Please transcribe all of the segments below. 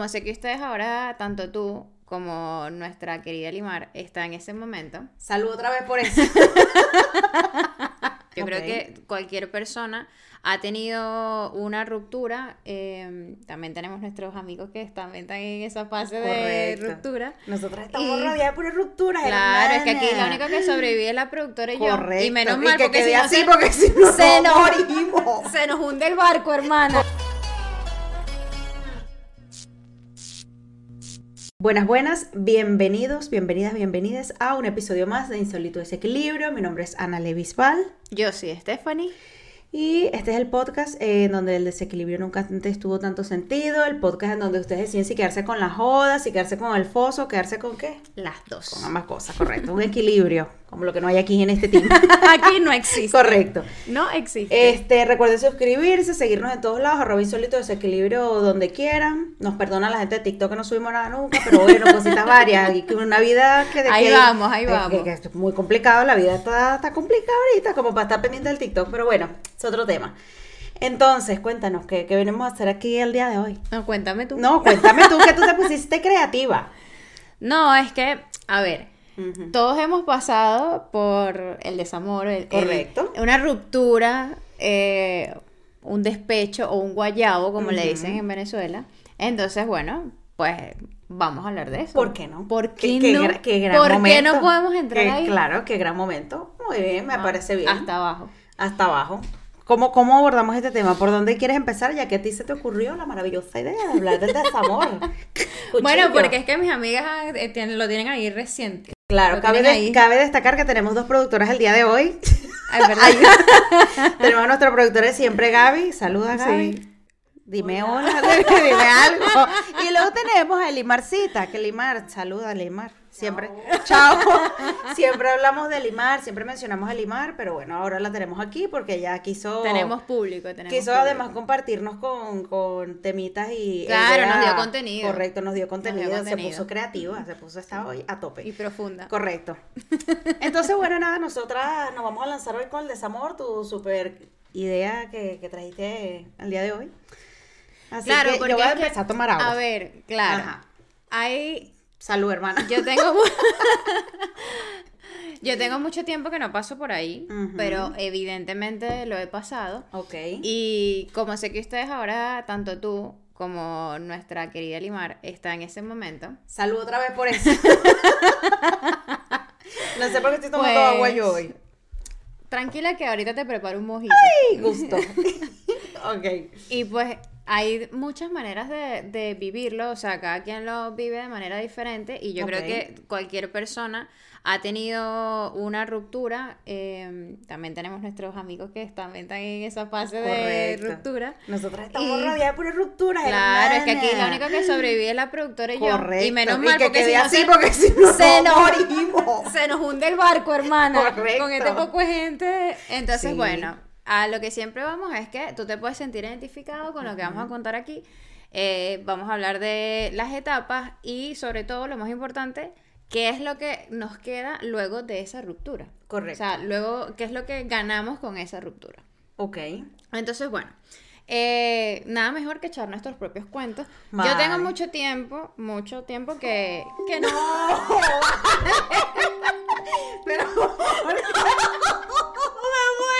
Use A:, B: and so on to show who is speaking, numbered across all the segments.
A: como sé que ustedes ahora, tanto tú como nuestra querida Limar, está en ese momento.
B: Salud otra vez por eso.
A: Yo creo que cualquier persona ha tenido una ruptura. eh, también tenemos nuestros amigos que están están en esa fase de
B: Correcto.
A: ruptura.
B: Nosotras estamos
A: Y-
B: rodeadas por rupturas.
A: Claro, es que aquí la
B: hermana.
A: única que sobrevive es la productora y yo.
B: Correcto.
A: Y menos mal,
B: que
A: porque si no
B: así, porque si no
A: se nos-
B: morimos.
A: se nos hunde el barco, hermana.
B: Buenas, buenas, bienvenidos, bienvenidas, bienvenidas a un episodio más de Insólito Desequilibrio. Mi nombre es Ana Levisval
A: Yo sí, Stephanie.
B: y este es el podcast eh, en donde el desequilibrio nunca antes tuvo tanto sentido. El podcast en donde ustedes deciden si quedarse con las jodas, si quedarse con el foso, quedarse con qué.
A: Las dos.
B: Con ambas cosas, correcto. Un equilibrio, como lo que no hay aquí en este team.
A: Aquí no existe.
B: correcto.
A: No existe.
B: Este, recuerden suscribirse, seguirnos en todos lados, arroba insólito desequilibrio donde quieran. Nos perdona la gente de TikTok que no subimos nada nunca, pero bueno, cositas varias. Y que una vida que de
A: Ahí
B: que-
A: vamos, ahí
B: de-
A: vamos.
B: Que, que es muy complicado, la vida está, está complicada ahorita, como para estar pendiente del TikTok, pero bueno, es otro tema. Entonces, cuéntanos, ¿qué, qué venimos a hacer aquí el día de hoy?
A: No, cuéntame tú.
B: No, cuéntame tú que tú te pusiste creativa.
A: No, es que, a ver, Todos hemos pasado por el desamor, el- el-
B: Correcto.
A: una ruptura, eh, un despecho o un guayabo, como le dicen en Venezuela. Entonces, bueno, pues vamos a hablar de eso.
B: ¿Por qué no?
A: ¿Por qué,
B: qué
A: no?
B: qué gran
A: ¿Por qué no podemos entrar
B: Qué-
A: ahí?
B: Claro, qué gran momento. Muy bien, me
A: Ah,
B: parece bien.
A: Hasta abajo.
B: hasta abajo. ¿Cómo, ¿Cómo abordamos este tema? ¿Por dónde quieres empezar? Ya que a ti se te ocurrió la maravillosa idea de hablar del desamor.
A: Bueno, porque es que mis amigas eh, lo tienen ahí reciente.
B: Claro, cabe, destacar que tenemos dos productoras el día de hoy.
A: Ay, ¿verdad?
B: tenemos a nuestra productora de siempre, Gaby. Saluda, Gaby.
A: Sí.
B: Dime hola, dime algo. Y luego tenemos a Elimarcita, que Limar, saluda a Limar. Siempre, chao. Siempre hablamos de Limar, siempre mencionamos a Limar, pero bueno, ahora la tenemos aquí porque ella quiso.
A: tenemos público, tenemos
B: Quiso
A: público.
B: además compartirnos con, con temitas y...
A: Claro, nos dio contenido.
B: Correcto, nos dio contenido, se
A: contenido.
B: puso creativa, se puso esta hoy a tope.
A: Y profunda.
B: Correcto. Entonces, bueno, nada, nosotras nos vamos a lanzar hoy con el desamor, tu super idea que, que trajiste el día de hoy. Así
A: Claro,
B: que
A: porque
B: yo voy a
A: que-
B: empezar a tomar agua.
A: A ver, claro.
B: Ajá.
A: Hay
B: Salud, hermana.
A: Yo tengo mu- Yo tengo mucho tiempo que no paso por ahí, pero evidentemente lo he pasado.
B: Ok.
A: Y como sé que ustedes ahora, tanto tú como nuestra querida Limar, está en ese momento.
B: Salud otra vez por eso. no sé por qué estoy tomando
A: Pues-
B: agua yo hoy.
A: Tranquila que ahorita te preparo un mojito.
B: ¡Ay, gusto! ok.
A: Y pues hay muchas maneras de, de vivirlo, o sea, cada quien lo vive de manera diferente y yo creo que cualquier persona ha tenido una ruptura, eh, también tenemos nuestros amigos que están, están en esa fase de ruptura.
B: Nosotras estamos
A: Y-
B: rodeadas por rupturas,
A: Claro, es que aquí la única que sobrevive es la productora y yo.
B: Correcto.
A: Y menos mal
B: que
A: porque si
B: así,
A: se-
B: porque si no
A: se nos-
B: morimos.
A: se nos hunde el barco, hermana.
B: Correcto.
A: Con este poco de gente. Entonces,
B: Sí.
A: bueno, a lo que siempre vamos es que tú te puedes sentir identificado con lo que vamos a contar aquí. Eh, vamos a hablar de las etapas y sobre todo lo más importante, qué es lo que nos queda luego de esa ruptura.
B: Correcto.
A: O sea, luego, qué es lo que ganamos con esa ruptura.
B: Ok.
A: Entonces, bueno, eh, nada mejor que echar nuestros propios cuentos. Yo tengo mucho tiempo, mucho tiempo que, que no...
B: Pero.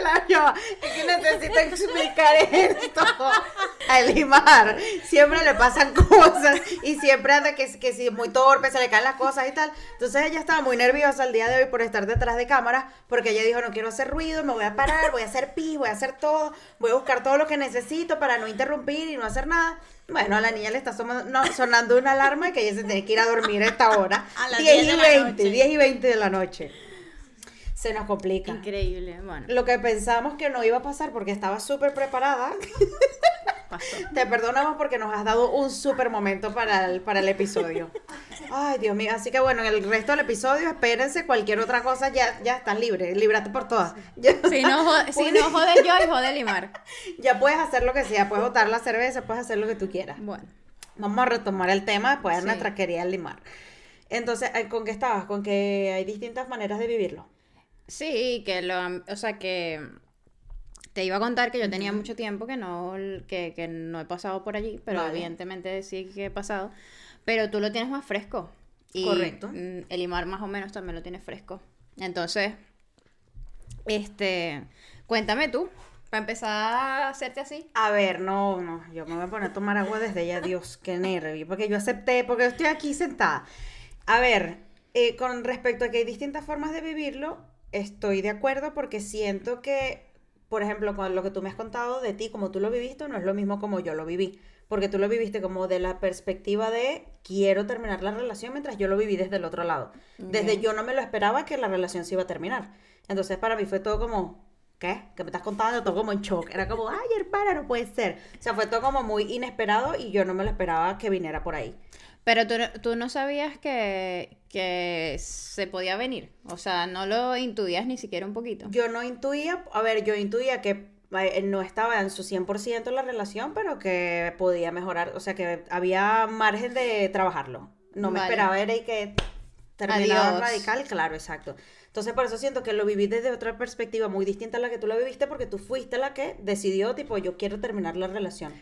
B: La- yo, es que necesito explicar esto. A Limar siempre le pasan cosas y siempre anda que, que si es muy torpe, se le caen las cosas y tal. Entonces ella estaba muy nerviosa el día de hoy por estar detrás de cámara porque ella dijo no quiero hacer ruido, me voy a parar, voy a hacer pis, voy a hacer todo, voy a buscar todo lo que necesito para no interrumpir y no hacer nada. Bueno, a la niña le está soma- no, sonando una alarma y que ella se tiene que ir a dormir a esta hora.
A: A las
B: 10
A: 10
B: y
A: de la
B: 20,
A: noche.
B: 10 y 20 de la noche. Se nos complica.
A: Increíble, bueno,
B: Lo que pensábamos que no iba a pasar porque estaba súper preparada.
A: pasó.
B: Te perdonamos porque nos has dado un súper momento para el, para el episodio. Ay, Dios mío. Así que bueno, en el resto del episodio, espérense cualquier otra cosa. Ya, ya están libres. Líbrate por todas.
A: Si no, jode, si no yo y jode Limar.
B: ya puedes hacer lo que sea. Puedes botar la cerveza, puedes hacer lo que tú quieras.
A: Bueno,
B: Vamos a retomar el tema después de
A: Sí.
B: nuestra querida Limar. Entonces, eh, ¿con qué estabas? Con que hay distintas maneras de vivirlo.
A: Sí, que lo, o sea que te iba a contar que yo tenía mucho tiempo que no, que, que no he pasado por allí, pero
B: Vale.
A: evidentemente sí que he pasado. Pero tú lo tienes más fresco. Y
B: Correcto.
A: mm, el Imar más o menos también lo tiene fresco. Entonces, este, cuéntame tú, para empezar a hacerte así.
B: A ver, no, no, yo me voy a poner a tomar agua desde ya, Dios, qué nervio, porque yo acepté, porque estoy aquí sentada. A ver, eh, con respecto a que hay distintas formas de vivirlo, estoy de acuerdo porque siento que, por ejemplo, con lo que tú me has contado de ti, como tú lo viviste, no es lo mismo como yo lo viví, porque tú lo viviste como de la perspectiva de quiero terminar la relación, mientras yo lo viví desde el otro lado. Desde yo no me lo esperaba que la relación se iba a terminar. Entonces para mí fue todo como, ¿qué? ¿Qué me estás contando? Todo como en shock. Era como, ay, hermana, no puede ser. O sea, fue todo como muy inesperado y yo no me lo esperaba que viniera por ahí.
A: Pero tú, no- tú no sabías que, que se podía venir. O sea, no lo intuías ni siquiera un poquito.
B: Yo no intuía, a ver, yo intuía que eh, no estaba en su 100% la relación, pero que podía mejorar, o sea, que había margen de trabajarlo. No me
A: Vale.
B: esperaba, era y que terminaba radical, claro, exacto. Entonces, por eso siento que lo viví desde otra perspectiva muy distinta a la que tú lo viviste, porque tú fuiste la que decidió, tipo, yo quiero terminar la relación.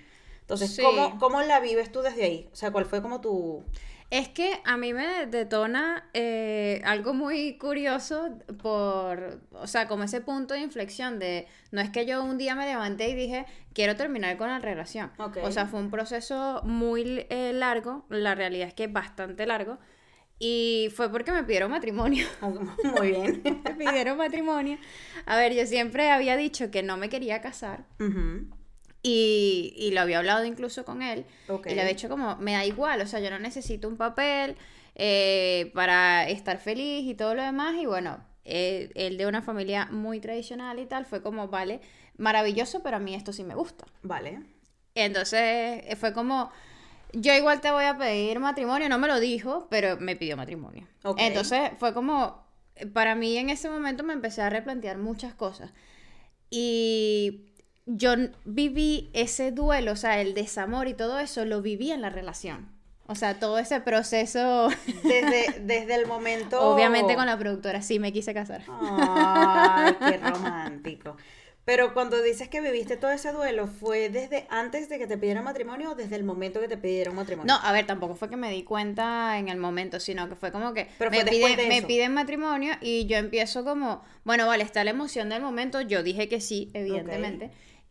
B: Entonces,
A: Sí.
B: ¿cómo, ¿cómo la vives tú desde ahí? O sea, ¿cuál fue como tu...
A: Es que a mí me detona eh, algo muy curioso por, o sea, como ese punto de inflexión de, no es que yo un día me levanté y dije, quiero terminar con la relación. O sea, fue un proceso muy eh, largo, la realidad es que bastante largo, y fue porque me pidieron matrimonio.
B: Muy bien.
A: me pidieron matrimonio. A ver, yo siempre había dicho que no me quería casar. Y, y lo había hablado incluso con él.
B: Ok.
A: Y le había dicho como, me da igual, o sea, yo no necesito un papel eh, para estar feliz y todo lo demás. Y bueno, eh, él de una familia muy tradicional y tal, fue como, vale, maravilloso, pero a mí esto sí me gusta.
B: Vale.
A: Entonces fue como, yo igual te voy a pedir matrimonio, no me lo dijo, pero me pidió matrimonio.
B: Ok.
A: Entonces fue como, para mí en ese momento me empecé a replantear muchas cosas. Y yo viví ese duelo, o sea, el desamor y todo eso, lo viví en la relación. O sea, todo ese proceso,
B: Desde, desde el momento...
A: obviamente con la productora, sí me quise casar.
B: Ay, qué romántico. Pero cuando dices que viviste todo ese duelo, ¿fue desde antes de que te pidieran matrimonio o desde el momento que te pidieron matrimonio?
A: No, a ver, tampoco fue que me di cuenta en el momento, sino que fue como que
B: Pero
A: me, piden,
B: de
A: me piden matrimonio y yo empiezo como, bueno, vale, está la emoción del momento, yo dije que sí, evidentemente,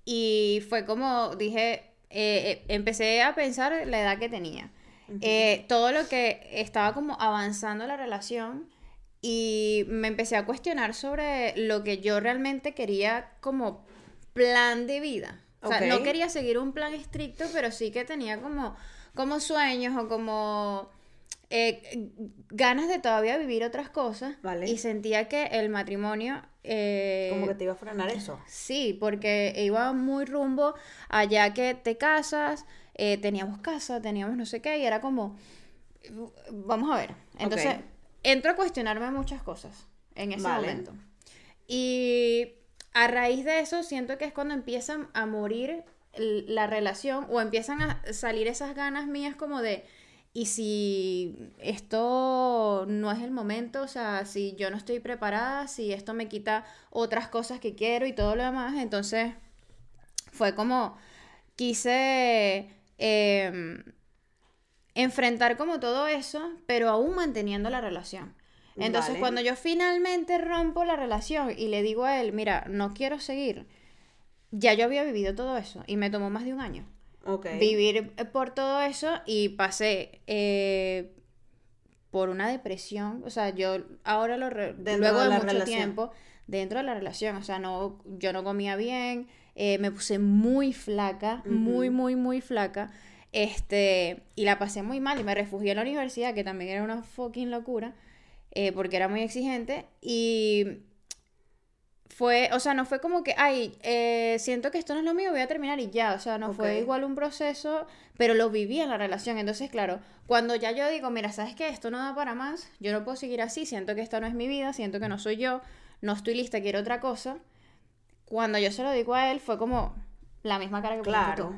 A: y fue como, dije, eh, eh, empecé a pensar la edad que tenía, Eh, todo lo que estaba como avanzando la relación y me empecé a cuestionar sobre lo que yo realmente quería como plan de vida. O sea, no quería seguir un plan estricto, pero sí que tenía como, como sueños o como eh, ganas de todavía vivir otras cosas.
B: Vale.
A: Y sentía que el matrimonio... eh,
B: Como que te iba a frenar eso.
A: Sí, porque iba muy rumbo allá que te casas, eh, teníamos casa, teníamos no sé qué, y era como, vamos a ver. Entonces, entro a cuestionarme muchas cosas en ese
B: Vale.
A: momento. Y a raíz de eso, siento que es cuando empiezan a morir la relación o empiezan a salir esas ganas mías como de, y si esto no es el momento, o sea, si yo no estoy preparada, si esto me quita otras cosas que quiero y todo lo demás, entonces fue como quise em, enfrentar como todo eso, pero aún manteniendo la relación. Entonces,
B: Vale.
A: cuando yo finalmente rompo la relación y le digo a él, mira, no quiero seguir, ya yo había vivido todo eso y me tomó más de un año Vivir eh, por todo eso y pasé eh, por una depresión, o sea, yo ahora lo re- luego
B: de
A: de, mucho
B: relación.
A: tiempo dentro de la relación, o sea, no yo no comía bien, eh, me puse muy flaca, muy muy muy flaca. Este, y la pasé muy mal y me refugié en la universidad, que también era una fucking locura, eh, porque era muy exigente. Y fue, o sea, no fue como que, ay, eh, siento que esto no es lo mío, voy a terminar y ya, o sea, no fue igual un proceso, pero lo viví en la relación. Entonces, claro, cuando ya yo digo, mira, ¿sabes qué? Esto no da para más, yo no puedo seguir así, siento que esta no es mi vida, siento que no soy yo, no estoy lista, quiero otra cosa. Cuando yo se lo digo a él, fue como la misma cara que
B: Claro.
A: tú.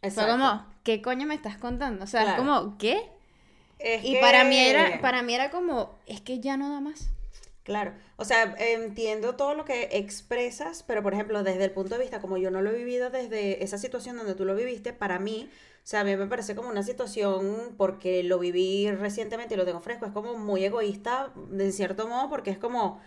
A: Fue
B: Exacto.
A: como, ¿qué coño me estás contando? O sea, es como, ¿qué?
B: Es
A: Y
B: que-
A: para mí era, para mí era como, es que ya no da más.
B: Claro, o sea, entiendo todo lo que expresas, pero por ejemplo, desde el punto de vista, como yo no lo he vivido desde esa situación donde tú lo viviste, para mí, o sea, a mí me parece como una situación, porque lo viví recientemente y lo tengo fresco, es como muy egoísta, de cierto modo, porque es como,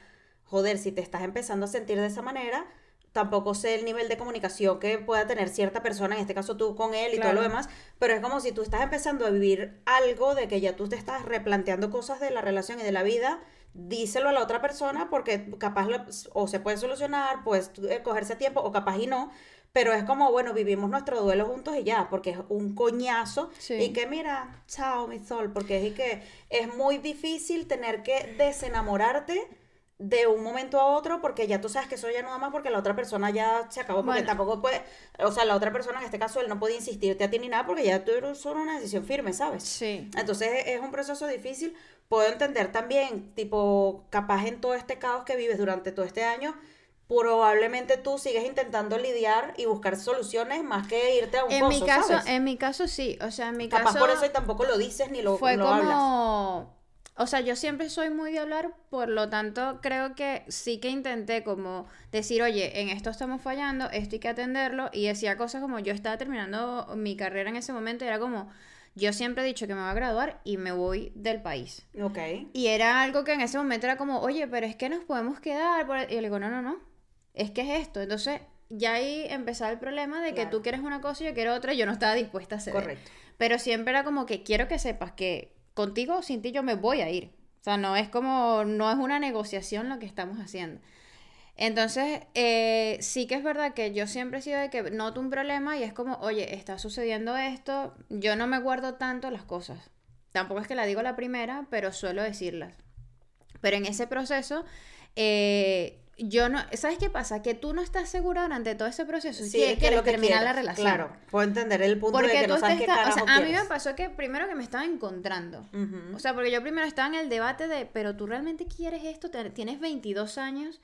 B: joder, si te estás empezando a sentir de esa manera, tampoco sé el nivel de comunicación que pueda tener cierta persona, en este caso tú con él y todo lo demás, pero es como si tú estás empezando a vivir algo de que ya tú te estás replanteando cosas de la relación y de la vida díselo a la otra persona porque capaz o se puede solucionar, pues cogerse tiempo o capaz y no. Pero es como, bueno, vivimos nuestro duelo juntos y ya, porque es un coñazo. Y que mira, chao, mi sol, porque es que es muy difícil tener que desenamorarte de un momento a otro porque ya tú sabes que eso ya no da más porque la otra persona ya se acabó porque tampoco puede, o sea, la otra persona en este caso él no puede insistirte a ti ni nada porque ya tú eres solo una decisión firme, ¿sabes?
A: Sí.
B: Entonces es un proceso difícil. Puedo entender también, tipo, capaz en todo este caos que vives durante todo este año, probablemente tú sigues intentando lidiar y buscar soluciones más que irte a un
A: en mi caso en mi caso sí o sea en mi
B: capaz
A: caso
B: por eso y tampoco lo dices ni lo,
A: fue
B: como
A: hablas. O sea, yo siempre soy muy de hablar, por lo tanto creo que sí que intenté como decir, oye, en esto estamos fallando, esto hay que atenderlo, y decía cosas como yo estaba terminando mi carrera en ese momento, era como, yo siempre he dicho que me voy a graduar y me voy del país.
B: Ok.
A: Y era algo que en ese momento era como, oye, pero es que nos podemos quedar. Y yo le digo, no, no, no, es que es esto. Entonces ya ahí empezaba el problema de que tú quieres una cosa y yo quiero otra y yo no estaba dispuesta a hacer.
B: Correcto.
A: Pero siempre era como que quiero que sepas que contigo o sin ti yo me voy a ir. O sea, no es como, no es una negociación lo que estamos haciendo. Entonces, eh, sí que es verdad que yo siempre he sido de que noto un problema y es como, oye, está sucediendo esto, yo no me guardo tanto las cosas. Tampoco es que la digo la primera, pero suelo decirlas. Pero en ese proceso, eh, yo no, ¿sabes qué pasa? Que tú no estás segura durante todo ese proceso
B: sí, si quieres terminar la relación. Claro, puedo entender el punto de que no sabes qué o sea,
A: a mí me pasó que primero que me estaba encontrando. O sea, porque yo primero estaba en el debate de, pero tú realmente quieres esto, tienes 22 años,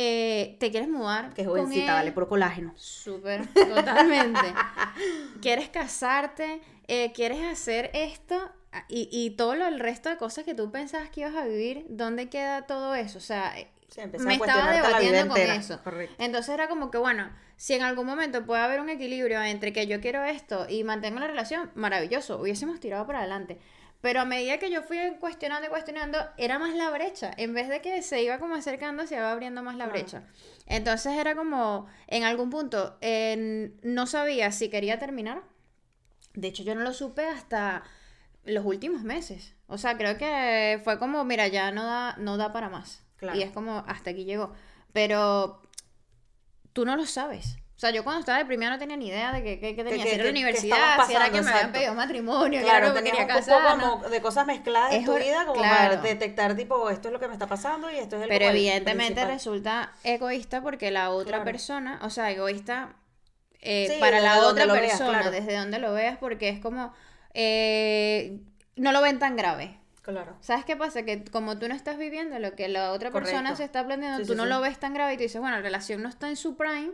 A: eh, te quieres mudar.
B: Que jovencita, vale, por colágeno.
A: Súper, totalmente. quieres casarte, eh, quieres hacer esto y, y todo lo, el resto de cosas que tú pensabas que ibas a vivir, ¿dónde queda todo eso? O sea, me estaba debatiendo con eso. Entonces era como que, bueno, si en algún momento puede haber un equilibrio entre que yo quiero esto y mantengo la relación, maravilloso, hubiésemos tirado para adelante. Pero a medida que yo fui cuestionando y cuestionando, era más la brecha. En vez de que se iba como acercando, se iba abriendo más la brecha. Entonces era como, en algún punto, no sabía si quería terminar. De hecho, yo no lo supe hasta los últimos meses. O sea, creo que fue como, mira, ya no da, no da para más. Y es como, hasta aquí llegó. Pero tú no lo sabes. O sea, yo cuando estaba de primera no tenía ni idea de que, tenía que hacer la universidad, si era que me habían pedido matrimonio, claro, que quería casar.
B: Un poco como de cosas mezcladas en tu vida, como para detectar, tipo, esto es lo que me está pasando y esto es el
A: Pero evidentemente resulta egoísta porque la otra persona, o sea, egoísta eh, para la otra persona, desde donde lo veas, porque es como, eh, no lo ven tan grave.
B: Claro.
A: ¿Sabes qué pasa? Que como tú no estás viviendo lo que la otra persona se está planteando, tú no lo ves tan grave y tú dices, bueno, la relación no está en su prime,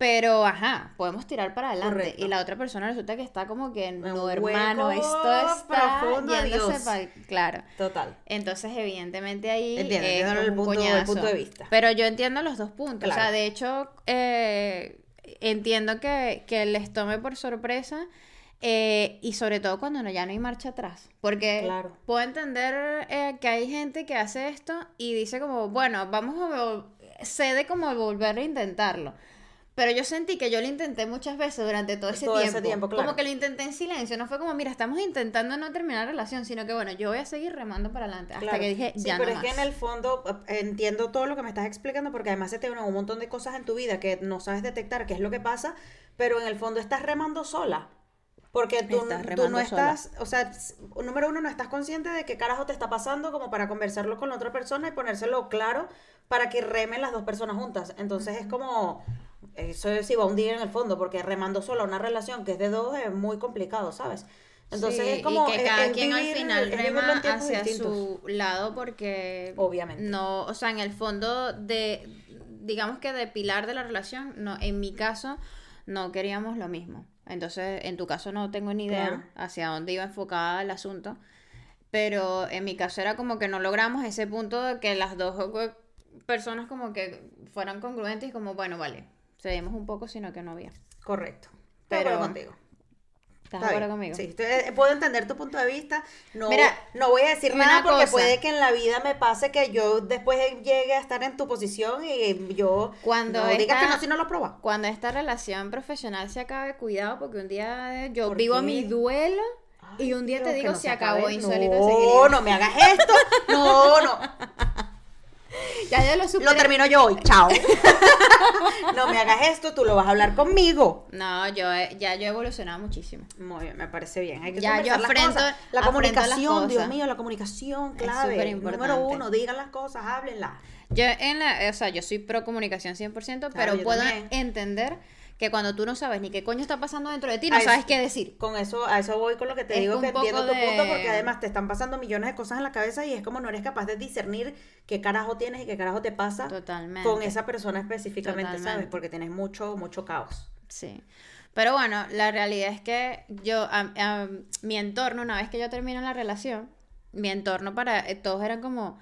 A: pero ajá, podemos tirar para adelante. Y la otra persona resulta que está como que, no, hermano, esto está yéndose para... Claro.
B: Total.
A: Entonces, evidentemente ahí Entiendo,
B: es el, punto, el punto, de vista.
A: Pero yo entiendo los dos puntos. O sea, de hecho, eh, entiendo que, que les tome por sorpresa eh, y sobre todo cuando no, ya no hay marcha atrás. Porque puedo entender eh, que hay gente que hace esto y dice como, bueno, vamos a... cede como volver a intentarlo. Pero yo sentí que yo lo intenté muchas veces durante todo ese tiempo. Como que lo intenté en silencio. No fue como, mira, estamos intentando no terminar la relación, sino que, bueno, yo voy a seguir remando para adelante. Hasta que dije, ya
B: pero
A: es
B: que en el fondo eh, entiendo todo lo que me estás explicando, porque además se te unen un montón de cosas en tu vida que no sabes detectar qué es lo que pasa, pero en el fondo estás remando sola. Porque tú, tú no estás, o sea, número uno, no estás consciente de qué carajo te está pasando como para conversarlo con la otra persona y ponérselo claro para que remen las dos personas juntas. Entonces es como, eso sí va a hundir en el fondo, porque remando solo una relación que es de dos es muy complicado, ¿sabes?
A: Entonces es como y que cada quien al final rema hacia su lado porque
B: obviamente
A: no, o sea, en el fondo de digamos que de pilar de la relación, no en mi caso no queríamos lo mismo. Entonces, en tu caso no tengo ni idea hacia dónde iba enfocada el asunto. pero en mi caso era como que no logramos ese punto de que las dos personas como que fueran congruentes y como, bueno, vale, cedimos un poco, sino que no había.
B: Correcto.
A: Pero-
B: Pero contigo.
A: ¿Estás de acuerdo conmigo?
B: Sí, estoy- eh, puedo entender tu punto de vista. No,
A: Mira,
B: no voy a decir nada porque
A: cosa.
B: puede que en la vida me pase que yo después llegue a estar en tu posición y yo
A: Cuando
B: no digas que no si no lo proba.
A: Cuando esta relación profesional se acabe, cuidado, porque un día yo
B: ¿Por
A: vivo
B: qué?
A: mi duelo y un día te digo
B: no
A: se acabó
B: acabe.
A: insólito
B: No, no me hagas esto. No, no.
A: Ya yo lo
B: Lo
A: superé.
B: termino yo hoy. Chao. No me hagas esto, tú lo vas a hablar conmigo.
A: No, yo he- ya yo he evolucionado muchísimo.
B: Muy bien, me parece bien. Hay que
A: Ya, yo
B: conversar las
A: afrento-
B: cosas. La
A: afrento
B: comunicación, Dios mío, la comunicación, clave. Número uno, digan las cosas, háblenlas.
A: Yo en la, o sea, yo soy pro comunicación 100%, pero
B: yo
A: puedo
B: también.
A: entender que cuando tú no sabes ni qué coño está pasando dentro de ti, no
B: A
A: sabes
B: eso-
A: qué decir.
B: Con eso, a eso voy con lo que te
A: Es
B: digo, que entiendo
A: poco
B: tu punto,
A: de-
B: porque además te están pasando millones de cosas en la cabeza y es como no eres capaz de discernir qué carajo tienes y qué carajo te pasa
A: Totalmente.
B: con esa persona específicamente, ¿sabes?
A: Totalmente.
B: Porque tienes mucho, mucho caos.
A: Sí. Pero bueno, la realidad es que yo, a- a- mi entorno, una vez que yo termino la relación, mi entorno para eh, todos eran como,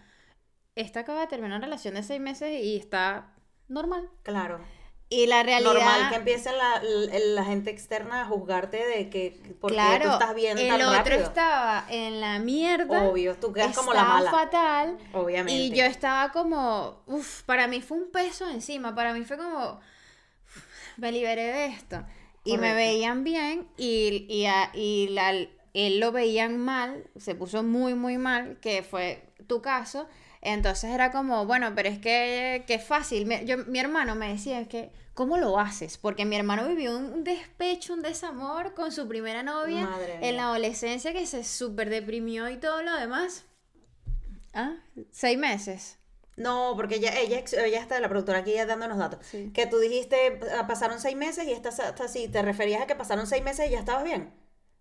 A: esta acaba de terminar una relación de seis meses y está normal.
B: Claro.
A: Y la realidad...
B: Normal que empiece la, la, la gente externa a juzgarte de que porque
A: claro,
B: tú estás bien
A: el
B: tan
A: otro
B: rápido.
A: estaba en la mierda.
B: Obvio, tú quedas como la
A: estaba
B: mala.
A: fatal.
B: Obviamente.
A: Y yo estaba como, uff, para mí fue un peso encima, para mí fue como, uf, me liberé de esto. Y me veían bien y, y, a- y la, él lo veían mal, se puso muy, muy mal, que fue tu caso. Entonces era como, bueno, pero es que, que fácil. Mi, yo, mi hermano me decía, es que, ¿cómo lo haces? Porque mi hermano vivió un, despecho, un desamor con su primera novia
B: Madre
A: en la adolescencia que se súper deprimió y todo lo demás. ¿Ah? Seis meses.
B: No, porque ella, ella, ella está la productora aquí ya dándonos datos.
A: Sí.
B: Que tú dijiste, pasaron seis meses y estás hasta así, ¿te referías a que pasaron seis meses y ya estabas bien?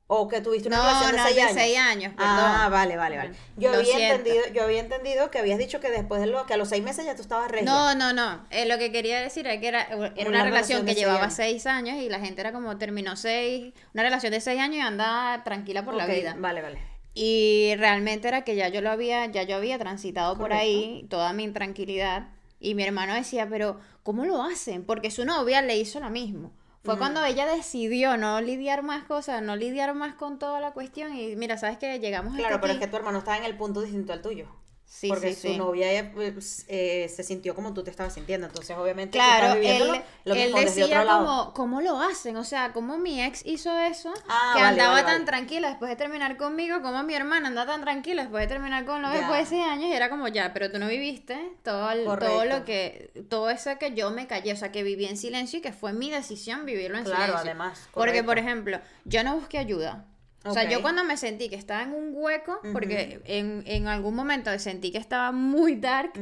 B: ¿O que tuviste una
A: No,
B: relación de
A: no,
B: seis
A: de
B: años?
A: seis años,
B: Ah, vale, vale, vale. Yo
A: Lo
B: había
A: siento.
B: entendido, yo había entendido que habías dicho que después de lo, que a los seis meses ya tú estabas regia.
A: No, no, no. Eh, lo que quería decir es que era, era una,
B: Una relación
A: que llevaba
B: años.
A: seis años y la gente era como terminó seis, una relación de seis años y anda tranquila por la vida.
B: Vale, vale.
A: Y realmente era que ya yo lo había, ya yo había transitado por ahí toda mi intranquilidad. Y mi hermano decía, pero ¿cómo lo hacen? Porque su novia le hizo lo mismo. Fue cuando ella decidió no lidiar más cosas, no lidiar más con toda la cuestión. Y mira, ¿sabes que Llegamos hasta
B: Claro, pero es que tu hermano estaba en el punto distinto al tuyo.
A: Sí,
B: porque
A: sí,
B: su
A: sí.
B: novia eh, pues, eh, se sintió como tú te estabas sintiendo. Entonces, obviamente, tú
A: Claro,
B: estás viviéndolo
A: él,
B: lo
A: él
B: desde
A: decía
B: otro lado.
A: como, ¿cómo lo hacen? O sea, ¿cómo mi ex hizo eso?
B: Ah,
A: que
B: vale,
A: andaba
B: vale,
A: tan
B: vale.
A: tranquila después de terminar conmigo, como mi hermana anda tan tranquila después de terminar con lo después de seis años, y era como, ya, pero tú no viviste todo, el- todo lo que, todo eso que yo me callé, o sea, que viví en silencio y que fue mi decisión vivirlo en
B: Claro,
A: silencio.
B: además,
A: Porque, por ejemplo, yo no busqué ayuda. O sea, yo cuando me sentí que estaba en un hueco, porque en, en algún momento sentí que estaba muy dark,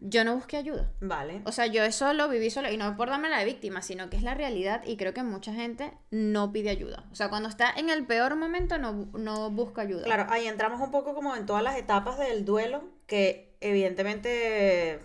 A: yo no busqué ayuda.
B: Vale.
A: O sea, yo eso lo viví solo, y no por darme la de víctima, sino que es la realidad, y creo que mucha gente no pide ayuda. O sea, cuando está en el peor momento, no, no busca ayuda.
B: Claro, ahí entramos un poco como en todas las etapas del duelo, que evidentemente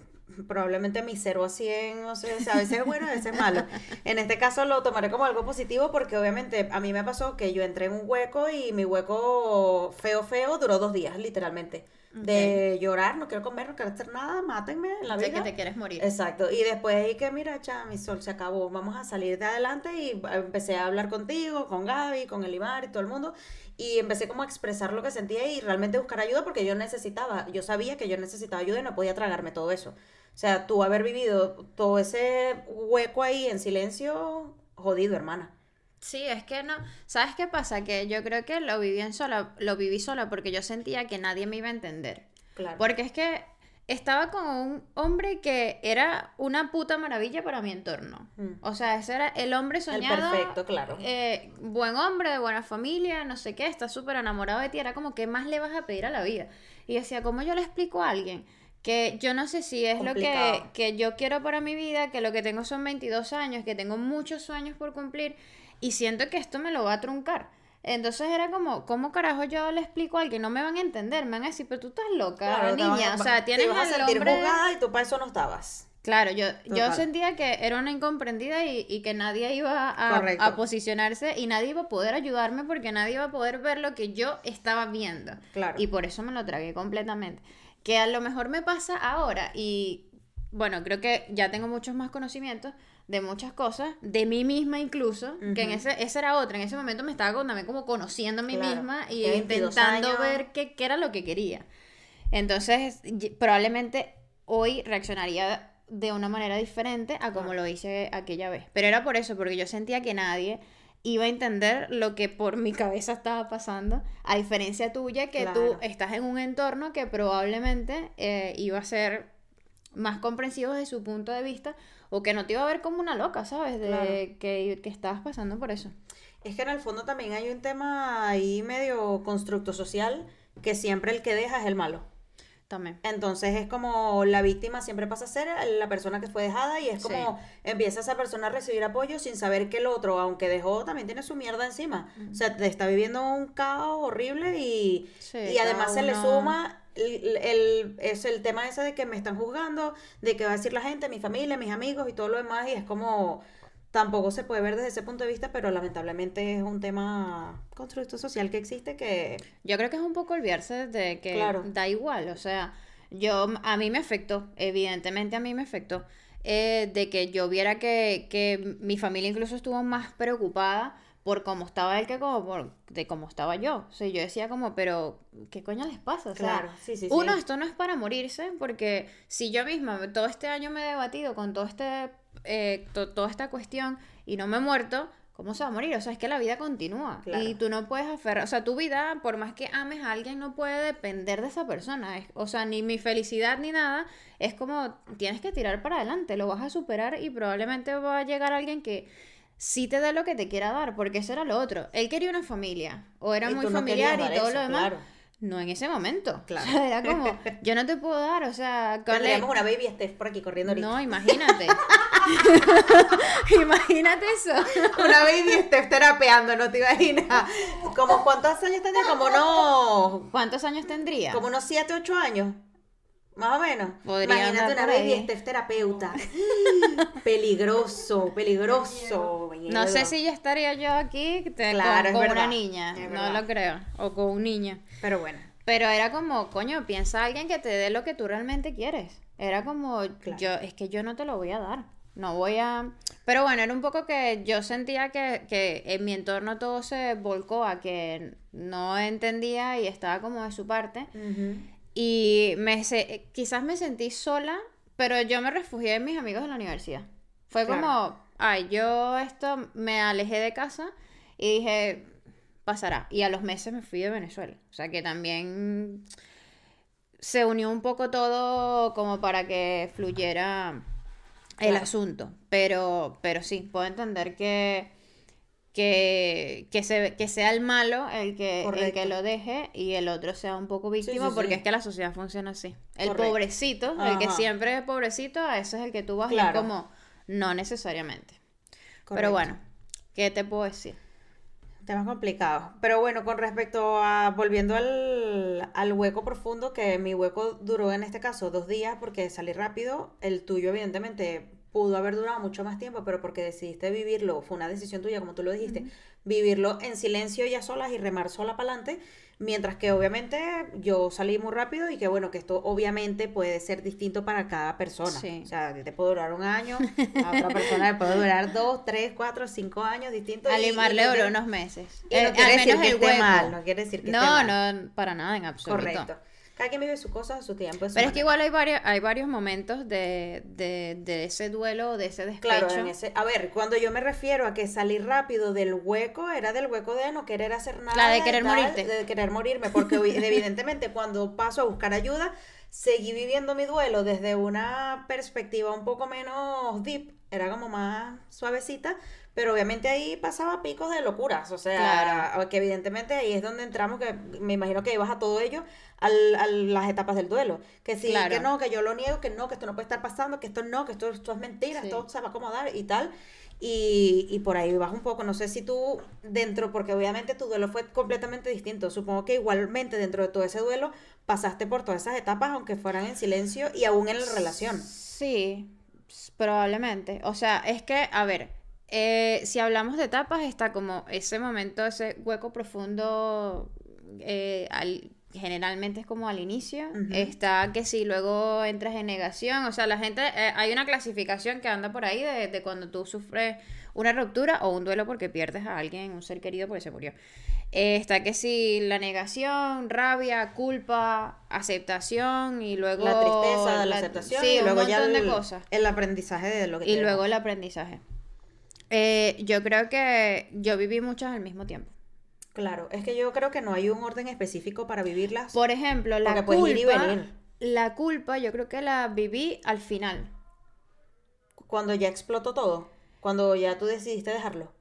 B: probablemente mi 0 a 100, o sea, a veces es bueno, a veces es malo. En este caso lo tomaré como algo positivo porque obviamente a mí me pasó que yo entré en un hueco y mi hueco feo, feo duró dos días, literalmente. De llorar, no quiero comer, no quiero hacer nada, mátenme en la
A: Sé
B: vida.
A: que te quieres morir.
B: Exacto, y después y que mira, cha, mi sol se acabó, vamos a salir de adelante y empecé a hablar contigo, con Gaby, con Elimar y todo el mundo y empecé como a expresar lo que sentía y realmente buscar ayuda porque yo necesitaba, yo sabía que yo necesitaba ayuda y no podía tragarme todo eso. O sea, tú haber vivido todo ese hueco ahí en silencio, jodido, hermana.
A: Sí, es que no. ¿Sabes qué pasa? Que yo creo que lo viví en sola, lo viví sola porque yo sentía que nadie me iba a entender.
B: Claro.
A: Porque es que estaba con un hombre que era una puta maravilla para mi entorno.
B: Mm.
A: O sea, ese era el hombre
B: El
A: soñado.
B: perfecto, claro.
A: eh, buen hombre, de buena familia, no sé qué, está súper enamorado de ti. Era como, ¿qué más le vas a pedir a la vida? Y decía, ¿cómo yo le explico a alguien? Que yo no sé si es lo que, que yo quiero para mi vida, que lo que tengo son 22 años, que tengo muchos sueños por cumplir y siento que esto me lo va a truncar. Entonces era como, ¿cómo carajo yo le explico a alguien? No me van a entender, me van a decir, pero tú estás loca,
B: Claro, te
A: niña.
B: vas
A: O sea,
B: te
A: tienes
B: a
A: al
B: sentir
A: hombre...
B: juzgada y tú para eso no estabas.
A: Claro, yo, yo sentía que era una incomprendida y, y que nadie iba a, a posicionarse y nadie iba a poder ayudarme porque nadie iba a poder ver lo que yo estaba viendo.
B: Claro.
A: Y por eso me lo tragué completamente. Que a lo mejor me pasa ahora y bueno, creo que ya tengo muchos más conocimientos de muchas cosas, de mí misma incluso, que en ese, esa era otra, en ese momento me estaba también como conociendo a mí
B: Claro.
A: misma y
B: 22
A: intentando
B: años.
A: ver qué, qué era lo que quería. Entonces, probablemente hoy reaccionaría de una manera diferente a como lo hice aquella vez. Pero era por eso, porque yo sentía que nadie iba a entender lo que por mi cabeza estaba pasando, a diferencia tuya, que tú estás en un entorno que probablemente eh, iba a ser más comprensivo desde su punto de vista o que no te iba a ver como una loca, ¿sabes? De
B: Claro.
A: que, que estabas pasando por eso.
B: Es que en el fondo también hay un tema ahí medio constructo social que siempre el que deja es el malo.
A: También.
B: Entonces es como la víctima siempre pasa a ser la persona que fue dejada y es como empieza esa persona a recibir apoyo sin saber que el otro, aunque dejó, también tiene su mierda encima. O sea, te está viviendo un caos horrible y,
A: Sí,
B: y además se le suma el, el- es el tema ese de que me están juzgando, de que va a decir la gente, mi familia, mis amigos y todo lo demás y es como tampoco se puede ver desde ese punto de vista, pero lamentablemente es un tema constructo social que existe que
A: Yo creo que es un poco olvidarse de que
B: Claro.
A: da igual, o sea, yo a mí me afectó, evidentemente a mí me afectó, eh, de que yo viera que, que mi familia incluso estuvo más preocupada por cómo estaba él que como por de cómo estaba yo. O sea, yo decía como, pero ¿qué coño les pasa? O sea,
B: Claro, sí, sí, sí.
A: uno, esto no es para morirse, porque si yo misma todo este año me he debatido con todo este, eh, to- toda esta cuestión y no me he muerto, ¿cómo se va a morir? O sea, es que la vida continúa
B: Claro.
A: y tú no puedes aferrar, o sea, tu vida, por más que ames a alguien, no puede depender de esa persona. Es- o sea, ni mi felicidad ni nada, es como tienes que tirar para adelante, lo vas a superar y probablemente va a llegar alguien que sí te dé lo que te quiera dar, porque eso era lo otro. Él quería una familia, o era
B: Y
A: muy
B: no
A: familiar y todo
B: eso,
A: lo demás.
B: claro.
A: No en ese momento.
B: Claro.
A: O sea, era como, yo no te puedo dar, o sea, ¿cuál es?
B: Tendríamos una baby Steph por aquí corriendo ahorita.
A: No, imagínate. imagínate eso.
B: Una baby Steph terapeando, no te imaginas. Como cuántos años tenía, como unos,
A: ¿Cuántos años tendría?
B: como unos 7, 8 años. Más o menos.
A: Podría
B: Imagínate una baby
A: ahí.
B: Steph terapeuta. peligroso, peligroso.
A: No sé si ya estaría yo aquí te-
B: Claro, es
A: con, con una niña.
B: es
A: No lo creo. O con un niño.
B: Pero bueno.
A: Pero era como, coño, piensa alguien que te dé lo que tú realmente quieres. Era como,
B: Claro.
A: yo, es que yo no te lo voy a dar. No voy a... Pero bueno, era un poco que yo sentía que, que en mi entorno todo se volcó a que no entendía y estaba como de su parte. Y me se- quizás me sentí sola, pero yo me refugié en mis amigos de la universidad. Fue
B: Claro.
A: como, ay, yo esto me alejé de casa y dije, pasará. Y a los meses me fui de Venezuela. O sea que también se unió un poco todo como para que fluyera el
B: Claro.
A: asunto. Pero, pero sí, puedo entender que, que, que, se, que sea el malo el que, el que lo deje y el otro sea un poco víctima,
B: sí,
A: porque
B: sí.
A: es que la sociedad funciona así. El
B: Correcto.
A: pobrecito, el que siempre es pobrecito, a ese es el que tú vas y
B: Claro.
A: es como, no necesariamente.
B: Correcto.
A: Pero bueno, ¿qué te puedo decir?
B: Temas complicados. Pero bueno, con respecto a, volviendo al, al hueco profundo, que mi hueco duró en este caso dos días porque salí rápido, el tuyo evidentemente pudo haber durado mucho más tiempo, pero porque decidiste vivirlo, fue una decisión tuya, como tú lo dijiste, vivirlo en silencio y a solas y remar sola para adelante, mientras que obviamente yo salí muy rápido y que bueno, que esto obviamente puede ser distinto para cada persona.
A: Sí.
B: O sea, te puede durar un año, a otra persona le puede durar dos, tres, cuatro, cinco años distintos.
A: A
B: y- y
A: Limar
B: no
A: le duró unos meses.
B: y no
A: Eh,
B: quiere
A: al
B: decir
A: menos
B: que
A: el
B: esté mal, no quiere decir que
A: no,
B: esté mal.
A: no, para nada en absoluto.
B: Correcto. Cada quien vive su cosa a su tiempo. su
A: Pero es que igual hay varios, hay varios momentos de, de, de ese duelo, de ese despecho.
B: Claro, en ese, a ver, cuando yo me refiero a que salí rápido del hueco, era del hueco de no querer hacer nada.
A: La de querer
B: tal,
A: morirte.
B: De querer morirme, porque evi- evidentemente cuando paso a buscar ayuda, seguí viviendo mi duelo desde una perspectiva un poco menos deep, era como más suavecita, pero obviamente ahí pasaba picos de locuras, o sea,
A: Claro.
B: que evidentemente ahí es donde entramos, que me imagino que ibas a todo ello, al, a las etapas del duelo, que sí,
A: Claro.
B: que no, que yo lo niego, que no, que esto no puede estar pasando, que esto no, que esto, esto es mentira,
A: Sí.
B: esto se va a acomodar y tal. Y, y por ahí vas un poco, no sé si tú dentro, porque obviamente tu duelo fue completamente distinto, supongo que igualmente dentro de todo ese duelo pasaste por todas esas etapas, aunque fueran en silencio y aún en la relación.
A: Sí, Probablemente. O sea, es que, a ver, eh, si hablamos de etapas, está como ese momento, ese hueco profundo, eh, al- generalmente es como al inicio. Está que si luego entras en negación. O sea, la gente, eh, hay una clasificación que anda por ahí de, de cuando tú sufres una ruptura o un duelo porque pierdes a alguien, un ser querido porque se murió. Eh, está que si la negación, rabia, culpa, aceptación y luego
B: La tristeza, la,
A: la-
B: aceptación
A: sí,
B: y
A: un
B: luego ya
A: montón
B: el,
A: de cosas.
B: el aprendizaje de lo que
A: Y luego el aprendizaje. Eh, yo creo que yo viví muchas al mismo tiempo.
B: Claro, es que yo creo que no hay un orden específico para vivirlas.
A: Por ejemplo, la
B: Porque puedes ir y
A: culpa,
B: venir.
A: la culpa yo creo que la viví al final.
B: Cuando ya explotó todo, cuando ya tú decidiste dejarlo.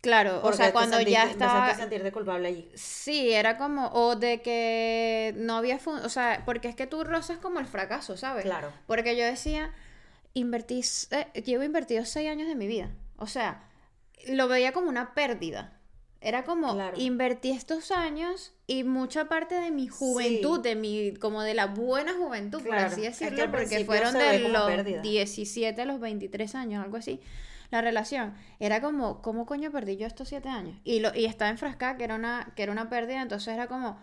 A: Claro, o sea, cuando
B: sentiste-
A: ya estaba...
B: a sentirte culpable allí.
A: Sí, era como, o de que no había, fun- o sea, porque es que tú rozas como el fracaso, ¿sabes?
B: Claro.
A: Porque yo decía, invertí, eh, llevo invertido seis años de mi vida, o sea, lo veía como una pérdida. Era como,
B: Claro.
A: invertí estos años y mucha parte de mi juventud,
B: Sí.
A: de mi, como de la buena juventud, por
B: Claro,
A: así
B: es que al
A: decirlo, porque fueron de los
B: pérdida.
A: 17 a los 23 años, algo así. La relación era como, ¿cómo coño perdí yo estos siete años? Y, lo, y estaba enfrascada, que era, una, que era una pérdida, entonces era como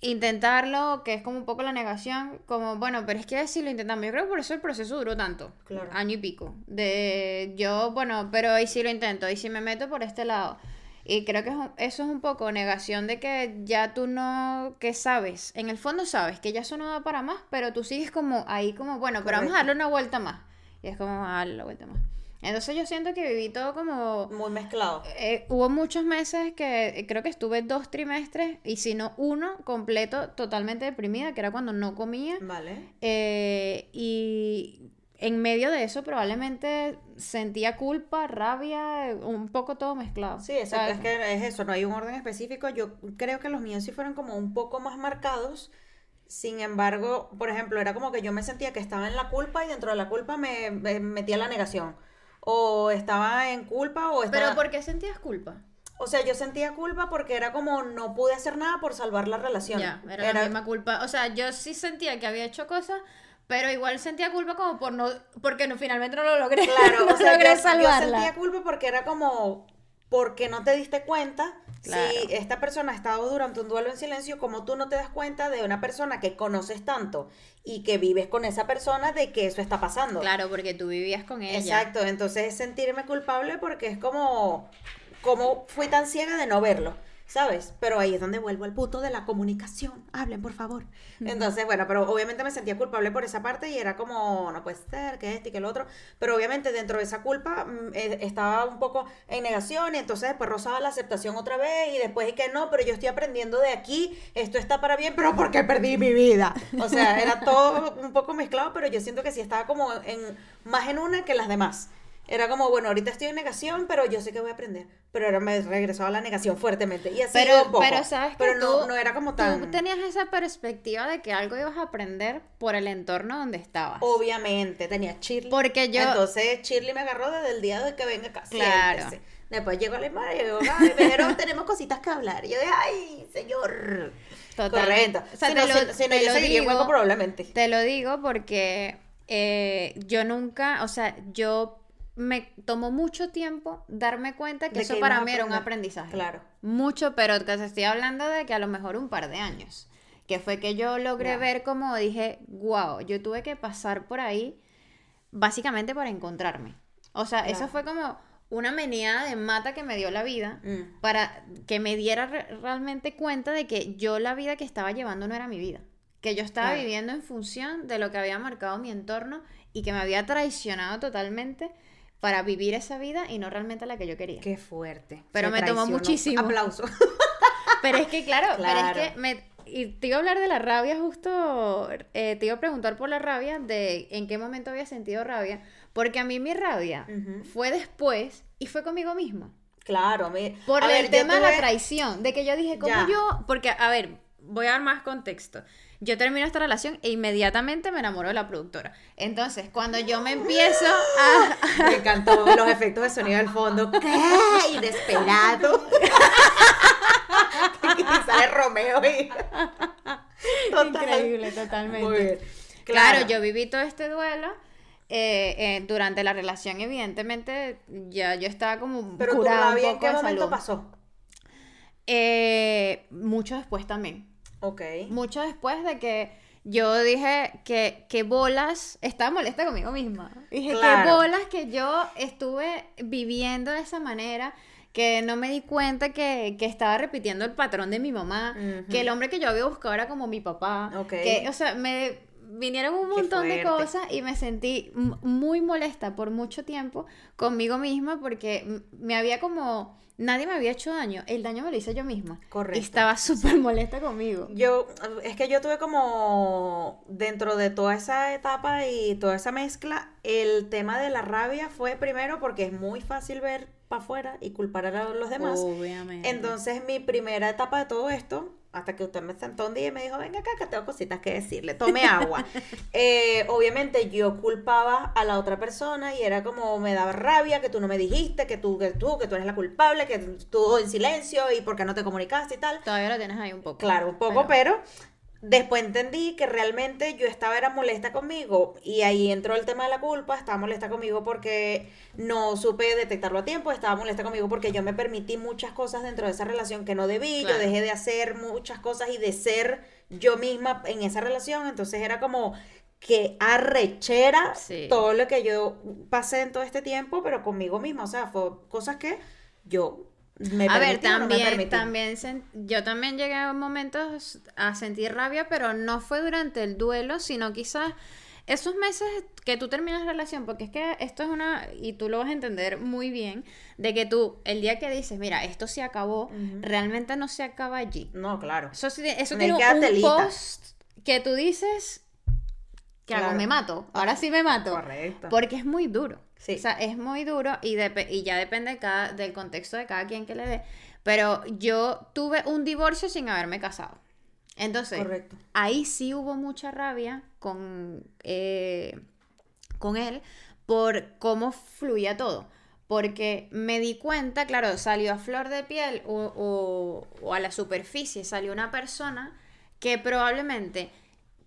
A: intentarlo, que es como un poco la negación, como, bueno, pero es que si lo intentamos, yo creo que por eso el proceso duró tanto,
B: Claro.
A: año y pico, de yo, bueno, pero y si lo intento, y si me meto por este lado. Y creo que es un- eso es un poco negación de que ya tú no, que sabes, en el fondo sabes que ya eso no da para más, pero tú sigues como ahí como, bueno, pero vamos a darle una vuelta más. Y es como, a darle la vuelta más. Entonces yo siento que viví todo como...
B: Muy mezclado.
A: eh, hubo muchos meses que creo que estuve dos trimestres y si no uno completo totalmente deprimida, que era cuando no comía.
B: Vale.
A: Eh, y en medio de eso probablemente sentía culpa, rabia, un poco todo mezclado.
B: Sí, exacto, es que es eso, no hay un orden específico. Yo creo que los míos sí fueron como un poco más marcados. Sin embargo, por ejemplo, era como que yo me sentía que estaba en la culpa y dentro de la culpa me, me metía la negación. O estaba en culpa o estaba...
A: Pero ¿por qué sentías culpa?
B: O sea, yo sentía culpa porque era como no pude hacer nada por salvar la relación.
A: Ya, era, la misma culpa. O sea, yo sí sentía que había hecho cosas, pero igual sentía culpa como por no, porque no, finalmente no lo logré.
B: Claro,
A: no
B: o sea,
A: logré
B: yo, yo
A: salvarla.
B: sentía culpa porque era como, porque no te diste cuenta
A: Claro.
B: si esta persona ha estado durante un duelo en silencio, como tú no te das cuenta de una persona que conoces tanto y que vives con esa persona de que eso está pasando.
A: Claro, porque tú vivías con ella.
B: Exacto, entonces es sentirme culpable porque es como, como fui tan ciega de no verlo. ¿Sabes? Pero ahí es donde vuelvo al punto de la comunicación. Hablen, por favor. Entonces, bueno, pero obviamente me sentía culpable por esa parte y era como, no puede ser, que este y que el otro. Pero obviamente dentro de esa culpa mm, eh, estaba un poco en negación y entonces después rozaba la aceptación otra vez y después y que no, pero yo estoy aprendiendo de aquí, esto está para bien, pero ¿por qué perdí mi vida? O sea, era todo un poco mezclado, pero yo siento que sí estaba como en más en una que las demás. Era como, bueno, ahorita estoy en negación, pero yo sé que voy a aprender. Pero ahora me regresaba a la negación fuertemente. Y así
A: Pero,
B: un poco.
A: pero sabes que
B: Pero no,
A: tú-
B: no era como
A: Tú
B: tan...
A: tenías esa perspectiva de que algo ibas a aprender por el entorno donde estabas.
B: Obviamente, tenía Shirley.
A: Porque yo-
B: Entonces Shirley me agarró desde el día de que venga acá.
A: Claro.
B: siéntese. Después llegó la madre y dijo, ay, dijeron, tenemos cositas que hablar. Y yo dije, ay, señor.
A: Totalmente.
B: Correcto.
A: O sea,
B: si
A: te
B: no,
A: lo-
B: si- si no,
A: te
B: yo
A: lo
B: seguiría probablemente.
A: Te lo digo porque eh, yo nunca, o sea, yo me tomó mucho tiempo darme cuenta que
B: De
A: eso
B: que
A: para mí era un aprendizaje.
B: Claro.
A: Mucho, pero que te estoy hablando de que a lo mejor un par de años. Que fue que yo logré ver como dije, wow, yo tuve que pasar por ahí básicamente para encontrarme. O sea, eso fue como una meneada de mata que me dio la vida
B: Mm.
A: para que me diera re- realmente cuenta de que yo la vida que estaba llevando no era mi vida. Que yo estaba
B: Claro.
A: viviendo en función de lo que había marcado mi entorno y que me había traicionado totalmente para vivir esa vida y no realmente la que yo quería.
B: Qué fuerte.
A: Pero me tomó muchísimo.
B: Aplauso.
A: Pero es que, claro, pero
B: Claro.
A: es que me, y te iba a hablar de la rabia justo, eh, te iba a preguntar por la rabia, de en qué momento había sentido rabia, porque a mí mi rabia fue después y fue conmigo misma.
B: Claro. me-
A: Por
B: a
A: el
B: ver,
A: tema de la traición, de que yo dije, ¿cómo
B: Ya.
A: yo? Porque, a ver, voy a dar más contexto. Yo termino esta relación e inmediatamente me enamoro de la productora. Entonces, cuando yo me empiezo a...
B: Me encantó los efectos de sonido al fondo. ¡Qué inesperado! y sale Romeo y... Total.
A: Increíble, totalmente.
B: Muy bien.
A: Claro. yo viví todo este duelo eh, eh, durante la relación, evidentemente, ya yo estaba como
B: Pero
A: curada un
B: rabia en
A: poco
B: qué
A: de
B: momento
A: salud.
B: pasó.
A: Eh, mucho después también.
B: Ok.
A: Mucho después de que yo dije que, que bolas, estaba molesta conmigo misma. Dije
B: Claro.
A: que bolas que yo estuve viviendo de esa manera, que no me di cuenta que, que estaba repitiendo el patrón de mi mamá, que el hombre que yo había buscado era como mi papá.
B: Ok.
A: Que, o sea, me vinieron un montón de cosas y me sentí muy molesta por mucho tiempo conmigo misma porque me había como... Nadie me había hecho daño, el daño me lo hice yo misma.
B: Correcto.
A: Y estaba súper molesta conmigo.
B: Yo, es que yo tuve como dentro de toda esa etapa y toda esa mezcla, el tema de la rabia fue primero porque es muy fácil ver para afuera y culpar a los demás.
A: Obviamente.
B: Entonces, mi primera etapa de todo esto, hasta que usted me sentó un día y me dijo, venga acá, que tengo cositas que decirle, tome agua. Eh, obviamente, yo culpaba a la otra persona y era como, me daba rabia que tú no me dijiste, que tú, que tú, que tú eres la culpable, que tú en silencio y por qué no te comunicaste y tal.
A: Todavía lo tienes ahí un poco.
B: Claro, un poco, pero después entendí que realmente yo estaba era molesta conmigo y ahí entró el tema de la culpa, estaba molesta conmigo porque no supe detectarlo a tiempo, estaba molesta conmigo porque yo me permití muchas cosas dentro de esa relación que no debí,
A: Claro.
B: yo dejé de hacer muchas cosas y de ser yo misma en esa relación, entonces era como que arrechera
A: Sí.
B: todo lo que yo pasé en todo este tiempo, pero conmigo misma, o sea, fue cosas que yo me
A: a ver,
B: me
A: también, también yo también llegué a momentos a sentir rabia, pero no fue durante el duelo, sino quizás esos meses que tú terminas la relación, porque es que esto es una, y tú lo vas a entender muy bien, de que tú, el día que dices, mira, esto se acabó, realmente no se acaba allí.
B: No, claro.
A: Eso, eso tiene un
B: telita.
A: post que tú dices, hago?
B: Claro.
A: Me mato, ahora sí me mato.
B: Correcto.
A: Porque es muy duro.
B: Sí.
A: O sea, es muy duro y, ya depende de cada, del contexto de cada quien que le dé. Pero yo tuve un divorcio sin haberme casado. Entonces,
B: Correcto.
A: ahí sí hubo mucha rabia con, eh, con él por cómo fluía todo. Porque me di cuenta, claro, salió a flor de piel o, o- o a la superficie, salió una persona que probablemente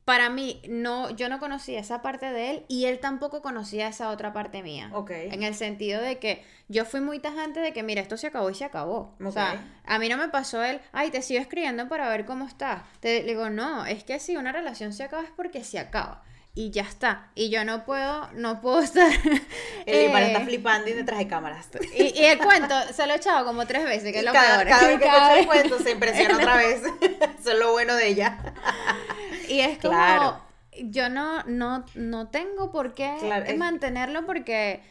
A: para mí no, yo no conocía esa parte de él y él tampoco conocía esa otra parte mía.
B: Ok.
A: En el sentido de que yo fui muy tajante de que, mira, esto se acabó y se acabó. O
B: Ok.
A: sea, a mí no me pasó él, ay, te sigo escribiendo para ver cómo estás. Te digo, no, es que si una relación se acaba es porque se acaba. Y ya está. Y yo no puedo, no puedo estar.
B: El Iván
A: eh,
B: está flipando y detrás de cámaras.
A: y, y el cuento se lo he echado como tres veces, que es lo
B: cada,
A: peor.
B: cada vez que
A: Cada
B: escucha el cuento se impresiona otra vez. Eso es lo bueno de ella.
A: Y es como,
B: Claro.
A: yo no, no, no tengo por qué
B: Claro, es-
A: mantenerlo porque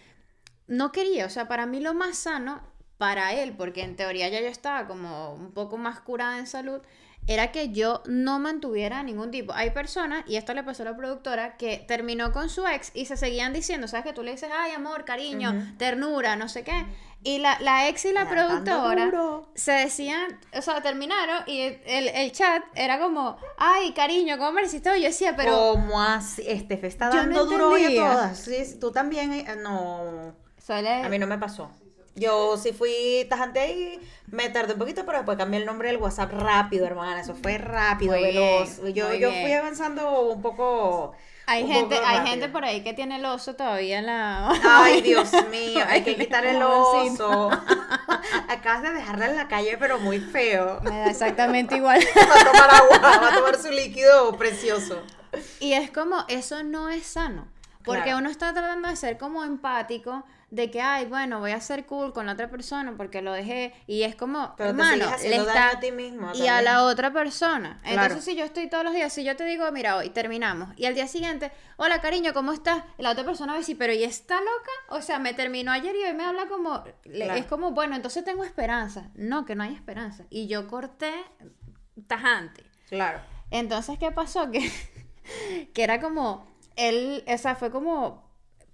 A: no quería, o sea, para mí lo más sano, para él, porque en teoría ya yo estaba como un poco más curada en salud, era que yo no mantuviera ningún tipo. Hay personas, y esto le pasó a la productora, que terminó con su ex y se seguían diciendo, ¿sabes? Que tú le dices, ay, amor, cariño, ternura, no sé qué. Y la, la ex y la productora
B: duro.
A: se decían, o sea, terminaron y el, el chat era como, ay, cariño, ¿cómo me hoy? Yo decía, pero
B: ¿Cómo así? Este está
A: Yo no
B: dando duro hoy a todas. Sí, tú también. eh, No.
A: suele...
B: A mí no me pasó. Yo sí fui tajante y me tardé un poquito, pero después cambié el nombre del WhatsApp rápido, hermana. Eso fue rápido,
A: Muy
B: veloz.
A: bien,
B: yo yo fui avanzando un poco.
A: Hay gente, hay
B: rápido.
A: gente por ahí que tiene el oso todavía en la...
B: Ay, Dios mío, hay que quitar el oso. Acabas de dejarla en la calle, pero muy feo.
A: Me da exactamente igual.
B: Va a tomar agua, va a tomar su líquido precioso.
A: Y es como, eso no es sano. Porque
B: Claro.
A: uno está tratando de ser como empático, de que, ay, bueno, voy a ser cool con la otra persona porque lo dejé. Y es como,
B: Pero te
A: hermano,
B: sigues
A: le está...
B: daño a ti mismo.
A: Y a la otra persona.
B: Claro.
A: Entonces, si yo estoy todos los días, si yo te digo, mira, hoy terminamos, y al día siguiente, hola cariño, ¿cómo estás? La otra persona va a decir, pero ¿y está loca? O sea, me terminó ayer y hoy me habla como.
B: Claro.
A: Es como, bueno, entonces tengo esperanza. No, que no hay esperanza. Y yo corté tajante.
B: Claro.
A: Entonces, ¿qué pasó? Que, que era como, él, o sea, fue como,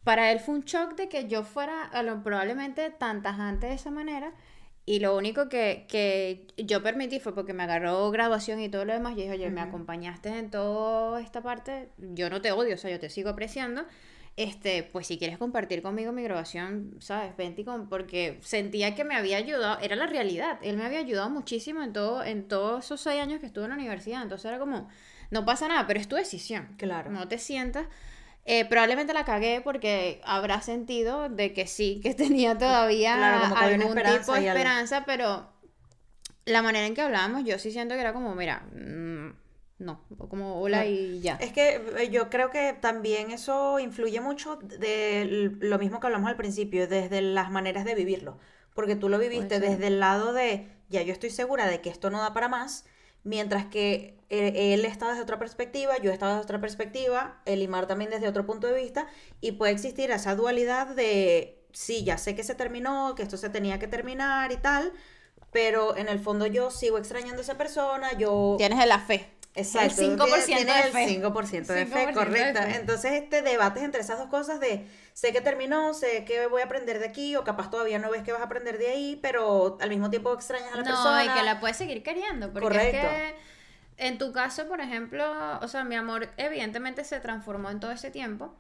A: para él fue un shock de que yo fuera a lo, probablemente tan tajante de esa manera. Y lo único que, que yo permití fue porque me agarró graduación y todo lo demás. Yo dije, oye, me acompañaste en toda esta parte. Yo no te odio, o sea, yo te sigo apreciando. Este, pues si quieres compartir conmigo mi graduación, ¿sabes? Vente con- porque sentía que me había ayudado, era la realidad. Él me había ayudado muchísimo en todo, en todos esos seis años que estuve en la universidad. Entonces era como, no pasa nada, pero es tu decisión.
B: Claro.
A: No te sientas. Eh, probablemente la cagué porque habrá sentido de que sí, que tenía todavía
B: Claro, que
A: algún
B: esperanza
A: tipo de esperanza, pero la manera en que hablábamos, yo sí siento que era como, mira, mm, no, como hola
B: No.
A: y ya.
B: Es que eh, yo creo que también eso influye mucho de lo mismo que hablamos al principio, desde las maneras de vivirlo. Porque tú lo viviste desde el lado de, ya yo estoy segura de que esto no da para más, mientras que eh, él estaba desde otra perspectiva, yo estaba desde otra perspectiva, Elimar también desde otro punto de vista, y puede existir esa dualidad de, sí, ya sé que se terminó, que esto se tenía que terminar y tal, pero en el fondo yo sigo extrañando a esa persona, yo...
A: Tienes la fe.
B: Exacto.
A: El 5%
B: tiene-
A: de
B: tiene
A: fe.
B: El 5% de
A: 5%
B: fe,
A: de
B: correcto.
A: fe.
B: Entonces, este debate entre esas dos cosas de sé que terminó, sé que voy a aprender de aquí, o capaz todavía no ves que vas a aprender de ahí, pero al mismo tiempo extrañas a la
A: No,
B: persona.
A: y que la puedes seguir queriendo. Porque
B: Correcto.
A: es que en tu caso, por ejemplo, o sea, mi amor evidentemente se transformó en todo ese tiempo.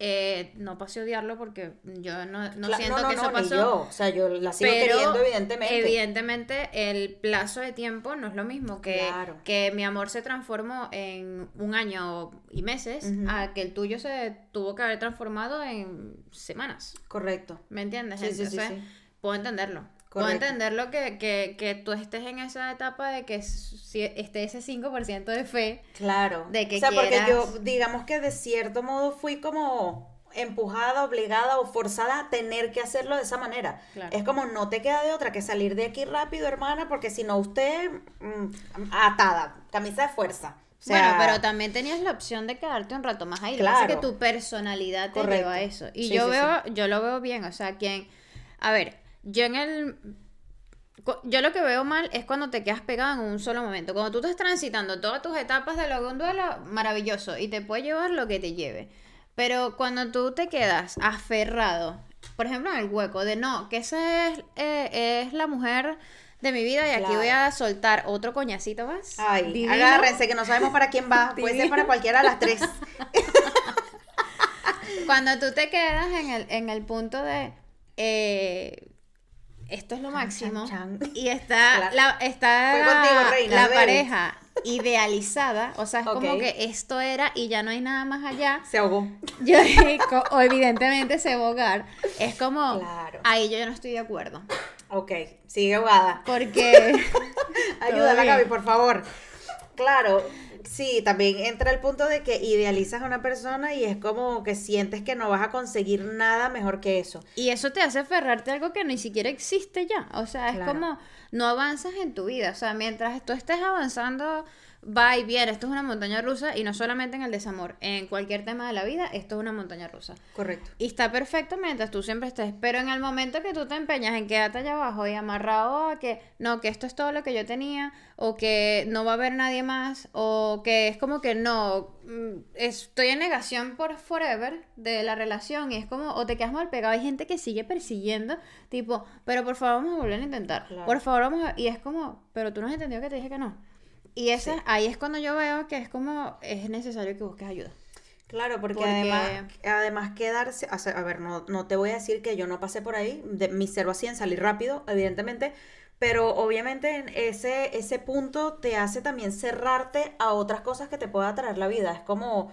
A: Eh, no pasé a odiarlo porque yo no, no
B: Cla-
A: siento
B: no, no,
A: que eso
B: ni
A: pasó.
B: yo. O sea, yo la sigo
A: pero
B: queriendo, evidentemente.
A: evidentemente el plazo de tiempo no es lo mismo que,
B: Claro.
A: que mi amor se transformó en un año y meses
B: Ujú.
A: a que el tuyo se tuvo que haber transformado en semanas.
B: Correcto.
A: ¿Me entiendes?
B: Sí, sí, sí,
A: Entonces,
B: sí.
A: puedo entenderlo. Puedo
B: Correcto.
A: entenderlo que, que, que tú estés en esa etapa de que si esté ese 5% de fe.
B: Claro.
A: De que
B: o sea, porque yo,
A: quieras-
B: digamos que de cierto modo fui como empujada, obligada o forzada a tener que hacerlo de esa manera.
A: Claro.
B: Es como no te queda de otra que salir de aquí rápido, hermana, porque si no usted mm, atada, camisa de fuerza. O sea,
A: bueno, pero también tenías la opción de quedarte un rato más ahí.
B: Claro.
A: que tu personalidad te
B: Correcto.
A: lleva a eso. Y
B: Sí,
A: yo
B: sí,
A: veo, yo lo veo bien. O sea, quien. A ver, yo en el. Yo lo que veo mal es cuando te quedas pegado en un solo momento. Cuando tú estás transitando todas tus etapas de lo un duelo, maravilloso. Y te puede llevar lo que te lleve. Pero cuando tú te quedas aferrado, por ejemplo, en el hueco de no, que esa es, eh, es la mujer de mi vida y aquí
B: Claro.
A: voy a soltar otro coñacito más.
B: Ay,
A: divino.
B: agárrense que no sabemos para quién va. Puede ser para cualquiera de las tres.
A: Cuando tú te quedas en el, en el punto de eh, esto es lo máximo
B: chan, chan.
A: y está
B: Claro.
A: la, está
B: Fue contigo, reina,
A: la pareja idealizada, o sea, es como que esto era y ya no hay nada más allá.
B: Se ahogó.
A: Yo co- o evidentemente se va a ahogar. Es como
B: Claro.
A: ahí yo no estoy de acuerdo,
B: Ok, sigue ahogada.
A: porque
B: Ayúdala. Gaby, por favor. Claro, sí, también entra el punto de que idealizas a una persona y es como que sientes que no vas a conseguir nada mejor que eso.
A: Y eso te hace aferrarte a algo que ni siquiera existe ya. O sea, es
B: Claro.
A: como no avanzas en tu vida. O sea, mientras tú estés avanzando, va y viene. Esto es una montaña rusa y no solamente en el desamor. En cualquier tema de la vida, esto es una montaña rusa.
B: Correcto.
A: Y está perfecto mientras tú siempre estés. Pero en el momento que tú te empeñas en quedarte allá abajo y amarrado a que no, que esto es todo lo que yo tenía, o que no va a haber nadie más, o que es como que no, mm, estoy en negación por forever de la relación, y es como, o te quedas mal pegado. Hay gente que sigue persiguiendo, tipo, pero por favor vamos a volver a intentar.
B: Claro.
A: Por favor vamos a. Y es como, pero tú no has entendido que te dije que no. Y esa, ahí es cuando yo veo que es como, es necesario que busques ayuda.
B: Claro, porque,
A: Porque-
B: además, además quedarse, o sea, a ver, no, no te voy a decir que yo no pasé por ahí, de mi cero a 100 salí rápido, evidentemente, pero obviamente en ese, ese punto te hace también cerrarte a otras cosas que te pueda traer la vida. Es como,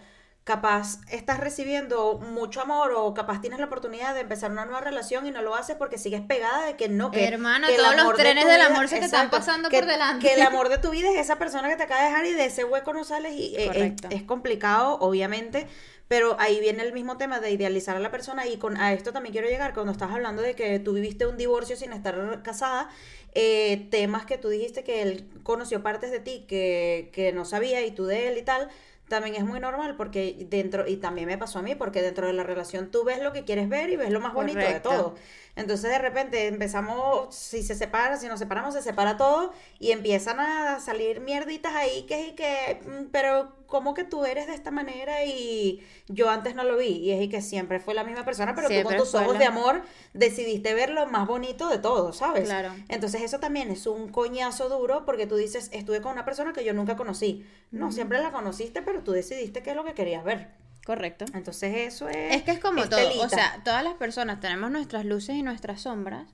B: capaz estás recibiendo mucho amor o capaz tienes la oportunidad de empezar una nueva relación y no lo haces porque sigues pegada de que no, que
A: Hermana,
B: que el
A: todos los
B: amor de
A: trenes
B: tu
A: del
B: vida-
A: amor se te están pasando
B: que-
A: por delante.
B: Que el amor de tu vida es esa persona que te acaba de dejar y de ese hueco no sales y eh, es, complicado, obviamente, pero ahí viene el mismo tema de idealizar a la persona y con a esto también quiero llegar cuando estás hablando de que tú viviste un divorcio sin estar casada, eh, temas que tú dijiste que él conoció partes de ti que, que no sabía y tú de él y tal. También es muy normal porque dentro, y también me pasó a mí, porque dentro de la relación tú ves lo que quieres ver y ves lo más bonito de todo. Entonces de repente empezamos, si se separa, si nos separamos, se separa todo y empiezan a salir mierditas ahí que y que, mm, pero ¿cómo que tú eres de esta manera y yo antes no lo vi? Y es y que siempre fue la misma persona, pero tú
A: Siempre
B: con tus ojos
A: la-
B: de amor decidiste ver lo más bonito de todo, ¿sabes?
A: Claro.
B: Entonces eso también es un coñazo duro porque tú dices, estuve con una persona que yo nunca conocí. No, siempre la conociste, pero tú decidiste qué es lo que querías ver.
A: Correcto.
B: Entonces eso es...
A: Es que es como todo, o sea, todas las personas tenemos nuestras luces y nuestras sombras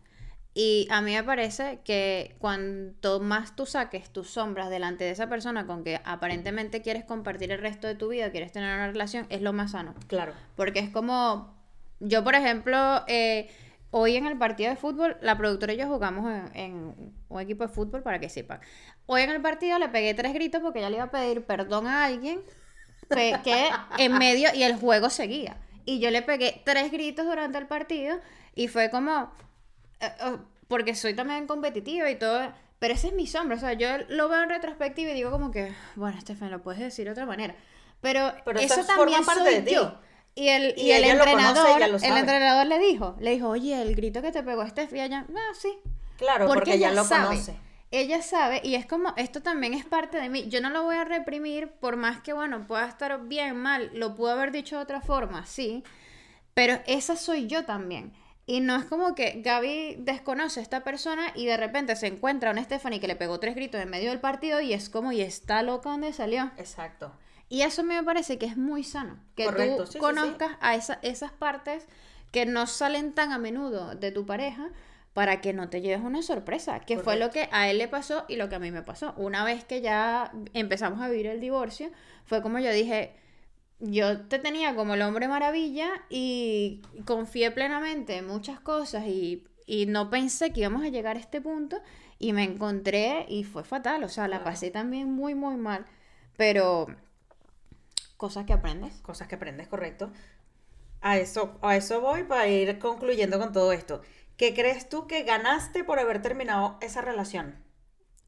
A: Y a mí me parece que cuanto más tú saques tus sombras delante de esa persona con que aparentemente quieres compartir el resto de tu vida, quieres tener una relación, es lo más sano.
B: Claro.
A: Porque es como, yo por ejemplo, eh, hoy en el partido de fútbol, la productora y yo jugamos en, en un equipo de fútbol para que sepan. Hoy en el partido le pegué tres gritos porque ya le iba a pedir perdón a alguien que en medio y el juego seguía. Y yo le pegué tres gritos durante el partido y fue como, eh, eh, porque soy también competitiva y todo, pero ese es mi sombra, o sea, yo lo veo en retrospectiva y digo como que, bueno, Estefan, lo puedes decir de otra manera, pero,
B: Pero
A: eso también
B: parte
A: soy
B: de ti.
A: yo. Y el, y
B: Y
A: el entrenador, el entrenador le dijo, le dijo, oye, el grito que te pegó Steffi allá, no, sí,
B: Claro, porque, ella lo
A: sabe.
B: conoce.
A: Ella sabe, y es como, esto también es parte de mí. Yo no lo voy a reprimir, por más que, bueno, pueda estar bien, mal, lo pudo haber dicho de otra forma, sí, pero esa soy yo también. Y no es como que Gaby desconoce a esta persona y de repente se encuentra a una Stephanie que le pegó tres gritos en medio del partido y es como, y está loca donde salió.
B: Exacto.
A: Y eso me parece que es muy sano. Que
B: Correcto,
A: tú
B: sí, sí, sí.
A: conozcas a esa- esas partes que no salen tan a menudo de tu pareja para que no te lleves una sorpresa. Que fue lo que a él le pasó y lo que a mí me pasó. Una vez que ya empezamos a vivir el divorcio, fue como yo dije, yo te tenía como el hombre maravilla y confié plenamente en muchas cosas y, y no pensé que íbamos a llegar a este punto y me encontré y fue fatal, o sea, la
B: Claro.
A: pasé también muy, muy mal, pero cosas que aprendes.
B: Cosas que aprendes, correcto. A eso, a eso voy para ir concluyendo con todo esto. ¿Qué crees tú que ganaste por haber terminado esa relación?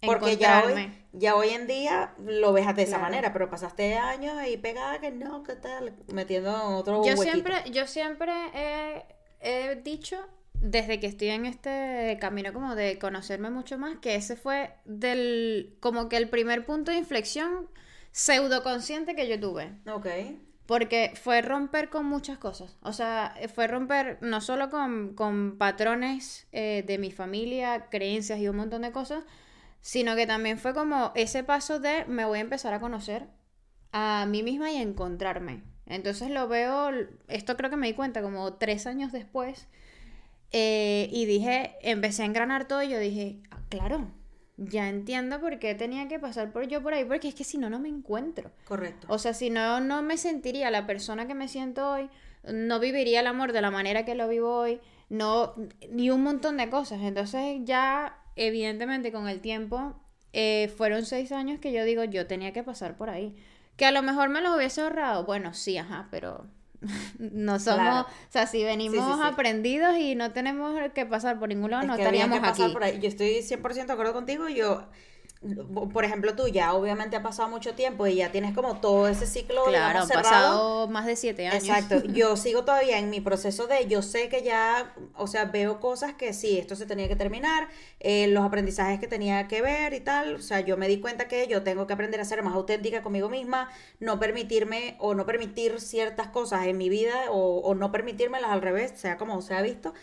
B: Porque ya hoy, ya hoy en día lo ves de esa
A: Claro.
B: manera, pero pasaste años ahí pegada que no, ¿qué tal? Metiendo en otro
A: Yo
B: huequito.
A: siempre, yo siempre he, he dicho, desde que estoy en este camino como de conocerme mucho más, que ese fue del, como que el primer punto de inflexión pseudoconsciente que yo tuve.
B: Ok.
A: Porque fue romper con muchas cosas. O sea, fue romper no solo con, con patrones eh, de mi familia, creencias y un montón de cosas, sino que también fue como ese paso de me voy a empezar a conocer a mí misma y encontrarme. Entonces lo veo, esto creo que me di cuenta como tres años después, eh, y dije, empecé a engranar todo y yo dije, "Ah, claro, ya entiendo por qué tenía que pasar por yo por ahí, porque es que si no, no me encuentro.
B: Correcto.
A: O sea, si no, no me sentiría la persona que me siento hoy, no viviría el amor de la manera que lo vivo hoy, no, y un montón de cosas. Entonces ya, evidentemente, con el tiempo, eh, fueron seis años que yo digo, yo tenía que pasar por ahí. Que a lo mejor me los hubiese ahorrado, bueno, sí, ajá, pero no somos,
B: Claro.
A: o sea, si venimos
B: Sí, sí, sí.
A: aprendidos y no tenemos que pasar por ningún lado,
B: Es
A: no estaríamos
B: que pasar
A: aquí.
B: por ahí. Yo estoy 100% de acuerdo contigo. Yo, por ejemplo, tú ya obviamente ha pasado mucho tiempo y ya tienes como todo ese ciclo
A: Claro, han pasado más de siete años.
B: Exacto, yo sigo todavía en mi proceso de, yo sé que ya, o sea, veo cosas que sí, esto se tenía que terminar, eh, los aprendizajes que tenía que ver y tal, o sea, yo me di cuenta que yo tengo que aprender a ser más auténtica conmigo misma, no permitirme o no permitir ciertas cosas en mi vida o, o no permitírmelas al revés, sea como se ha visto.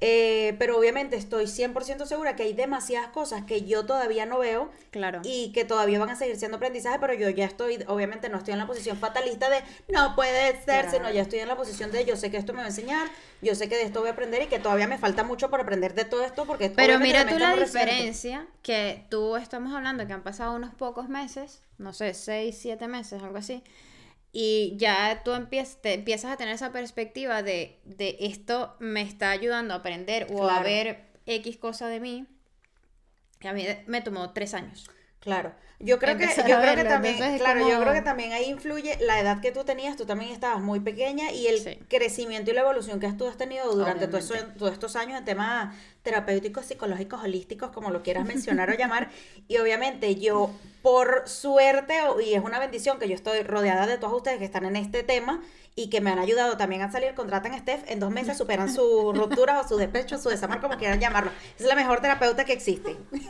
B: Eh, pero obviamente estoy 100% segura que hay demasiadas cosas que yo todavía no veo
A: Claro.
B: y que todavía van a seguir siendo aprendizaje, pero yo ya estoy, obviamente no estoy en la posición fatalista de no puede ser,
A: Claro.
B: sino ya estoy en la posición de yo sé que esto me va a enseñar, yo sé que de esto voy a aprender y que todavía me falta mucho por aprender de todo esto porque
A: Pero mira tú la diferencia que tú estamos hablando que han pasado unos pocos meses, no sé, seis, siete meses, algo así, y ya tú empiezas, te empiezas a tener esa perspectiva de, de esto me está ayudando a aprender o a ver X cosa de mí, que a mí me tomó tres años.
B: Claro, yo creo que, yo creo que también, claro, yo creo que también ahí influye la edad que tú tenías, tú también estabas muy pequeña y el
A: Sí.
B: crecimiento y la evolución que tú has tenido durante todos estos años en temas terapéuticos, psicológicos, holísticos, como lo quieras mencionar o llamar, y obviamente yo, por suerte, y es una bendición que yo estoy rodeada de todos ustedes que están en este tema y que me han ayudado también a salir, contratan a Steph, en dos meses superan sus rupturas o su despecho, su desamor, como quieran llamarlo. Es la mejor terapeuta que existe.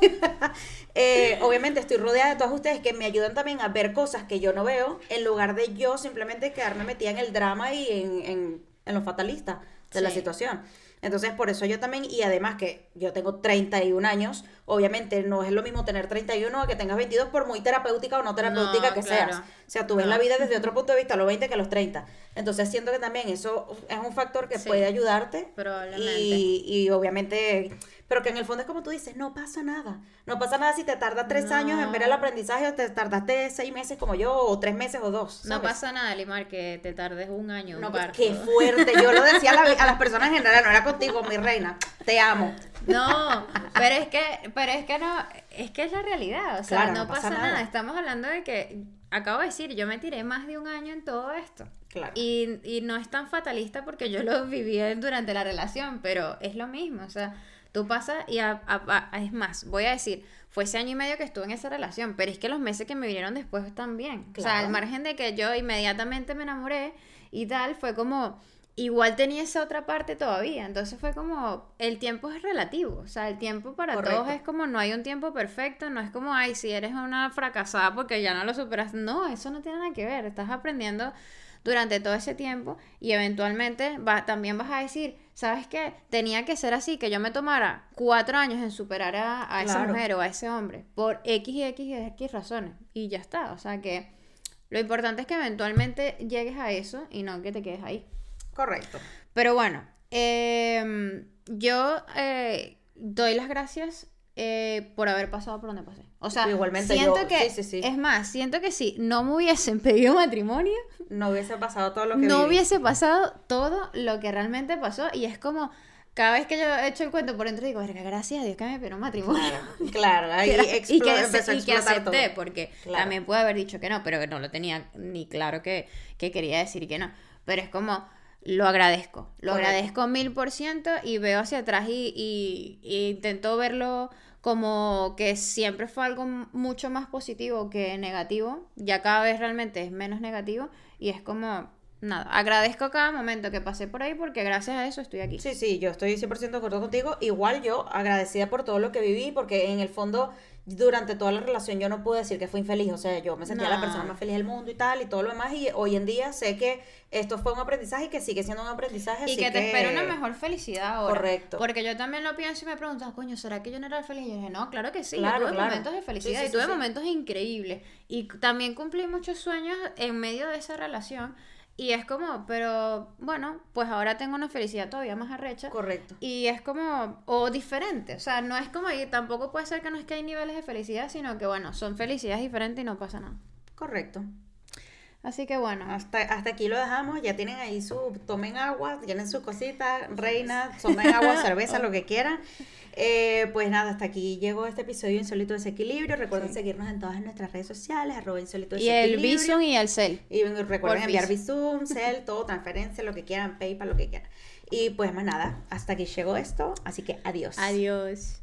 B: Eh, obviamente estoy rodeada de todos ustedes que me ayudan también a ver cosas que yo no veo, en lugar de yo simplemente quedarme metida en el drama y en, en, en lo fatalista de la
A: Sí.
B: situación. Entonces, por eso yo también, y además que yo tengo 31 años, obviamente no es lo mismo tener 31 a que tengas 22, por muy terapéutica o no terapéutica
A: No,
B: que
A: claro.
B: seas. O sea, tú ves
A: No.
B: la vida desde otro punto de vista a los 20 que a los 30. Entonces, siento que también eso es un factor que
A: Sí,
B: puede ayudarte.
A: probablemente.
B: Y, y obviamente, pero que en el fondo es como tú dices, no pasa nada. No pasa nada si te tarda tres años en ver el aprendizaje o te tardaste seis meses como yo, o tres meses o dos.
A: No pasa nada, Limar, que te tardes un año.
B: No, pues, qué fuerte. Yo lo decía a, las personas en general, no era contigo, mi reina. Te amo.
A: No, pero es que, pero es que no, es que es la realidad. O sea, no, pasa, nada. Estamos hablando de que, acabo de decir, yo me tiré más de un año en todo esto. Claro. Y, y no es tan fatalista porque yo lo viví durante la relación, pero es lo mismo. O sea, tú pasas y es más, voy a decir, fue ese año y medio que estuve en esa relación, pero es que los meses que me vinieron después también. O sea, al margen de que yo inmediatamente me enamoré y tal, fue como igual tenía esa otra parte todavía. Entonces fue como, el tiempo es relativo. O sea, el tiempo para todos es como, no hay un tiempo perfecto, no es como, ay, si eres una fracasada porque ya no lo superas. No, eso no tiene nada que ver. Estás aprendiendo durante todo ese tiempo y eventualmente va, también vas a decir, ¿sabes qué? Tenía que ser así, que yo me tomara cuatro años en superar a, esa mujer o a ese hombre por X y X y X razones. Y ya está. O sea que lo importante es que eventualmente llegues a eso y no que te quedes ahí.
B: Correcto.
A: Pero bueno, em, yo eh, doy las gracias eh, por haber pasado por donde pasé. O sea, Igualmente siento que, es más, siento que si no me hubiesen pedido matrimonio,
B: no hubiese pasado todo lo que
A: No hubiese pasado todo lo que realmente pasó y es como cada vez que yo he hecho el cuento por dentro digo, gracias a Dios que me pidió matrimonio.
B: Claro, ahí
A: y que, y que acepté, porque también puede haber dicho que no, pero no lo tenía ni claro que, que quería decir que no. Pero es como, lo agradezco. Lo agradezco mil por ciento y veo hacia atrás y, intento verlo como que siempre fue algo mucho más positivo que negativo. Ya cada vez realmente es menos negativo y es como, nada, agradezco cada momento que pasé por ahí porque gracias a eso estoy aquí.
B: Sí, sí, yo estoy 100% de acuerdo contigo. Igual yo agradecida por todo lo que viví porque en el fondo durante toda la relación yo no pude decir que fue infeliz, o sea, yo me sentía la persona más feliz del mundo y tal, y todo lo demás, y hoy en día sé que esto fue un aprendizaje y que sigue siendo un aprendizaje.
A: Y que te espera una mejor felicidad ahora. Correcto. Porque yo también lo pienso y me pregunto, coño, ¿será que yo no era feliz? Y yo dije, no, claro que sí, yo tuve momentos de felicidad y tuve momentos increíbles. Y también cumplí muchos sueños en medio de esa relación. Y es como, pero bueno, pues ahora tengo una felicidad todavía más arrecha.
B: Correcto.
A: Y es como, o diferente. O sea, no es como, y tampoco puede ser que no es que hay niveles de felicidad, sino que bueno, son felicidades diferentes y no pasa nada.
B: Correcto.
A: Así que bueno.
B: Hasta, hasta aquí lo dejamos. Ya tienen ahí su, tomen agua, tienen su cosita, reina, tomen agua, cerveza, lo que quieran. Eh, pues nada, hasta aquí llegó este episodio Insólito Desequilibrio. Recuerden seguirnos en todas nuestras redes sociales, arroba Insólito
A: Desequilibrio. Y el Bizum y el Cel.
B: Y recuerden enviar Bizum, Cel, todo, transferencia, lo que quieran, PayPal, lo que quieran. Y pues más nada, hasta aquí llegó esto. Así que adiós.
A: Adiós.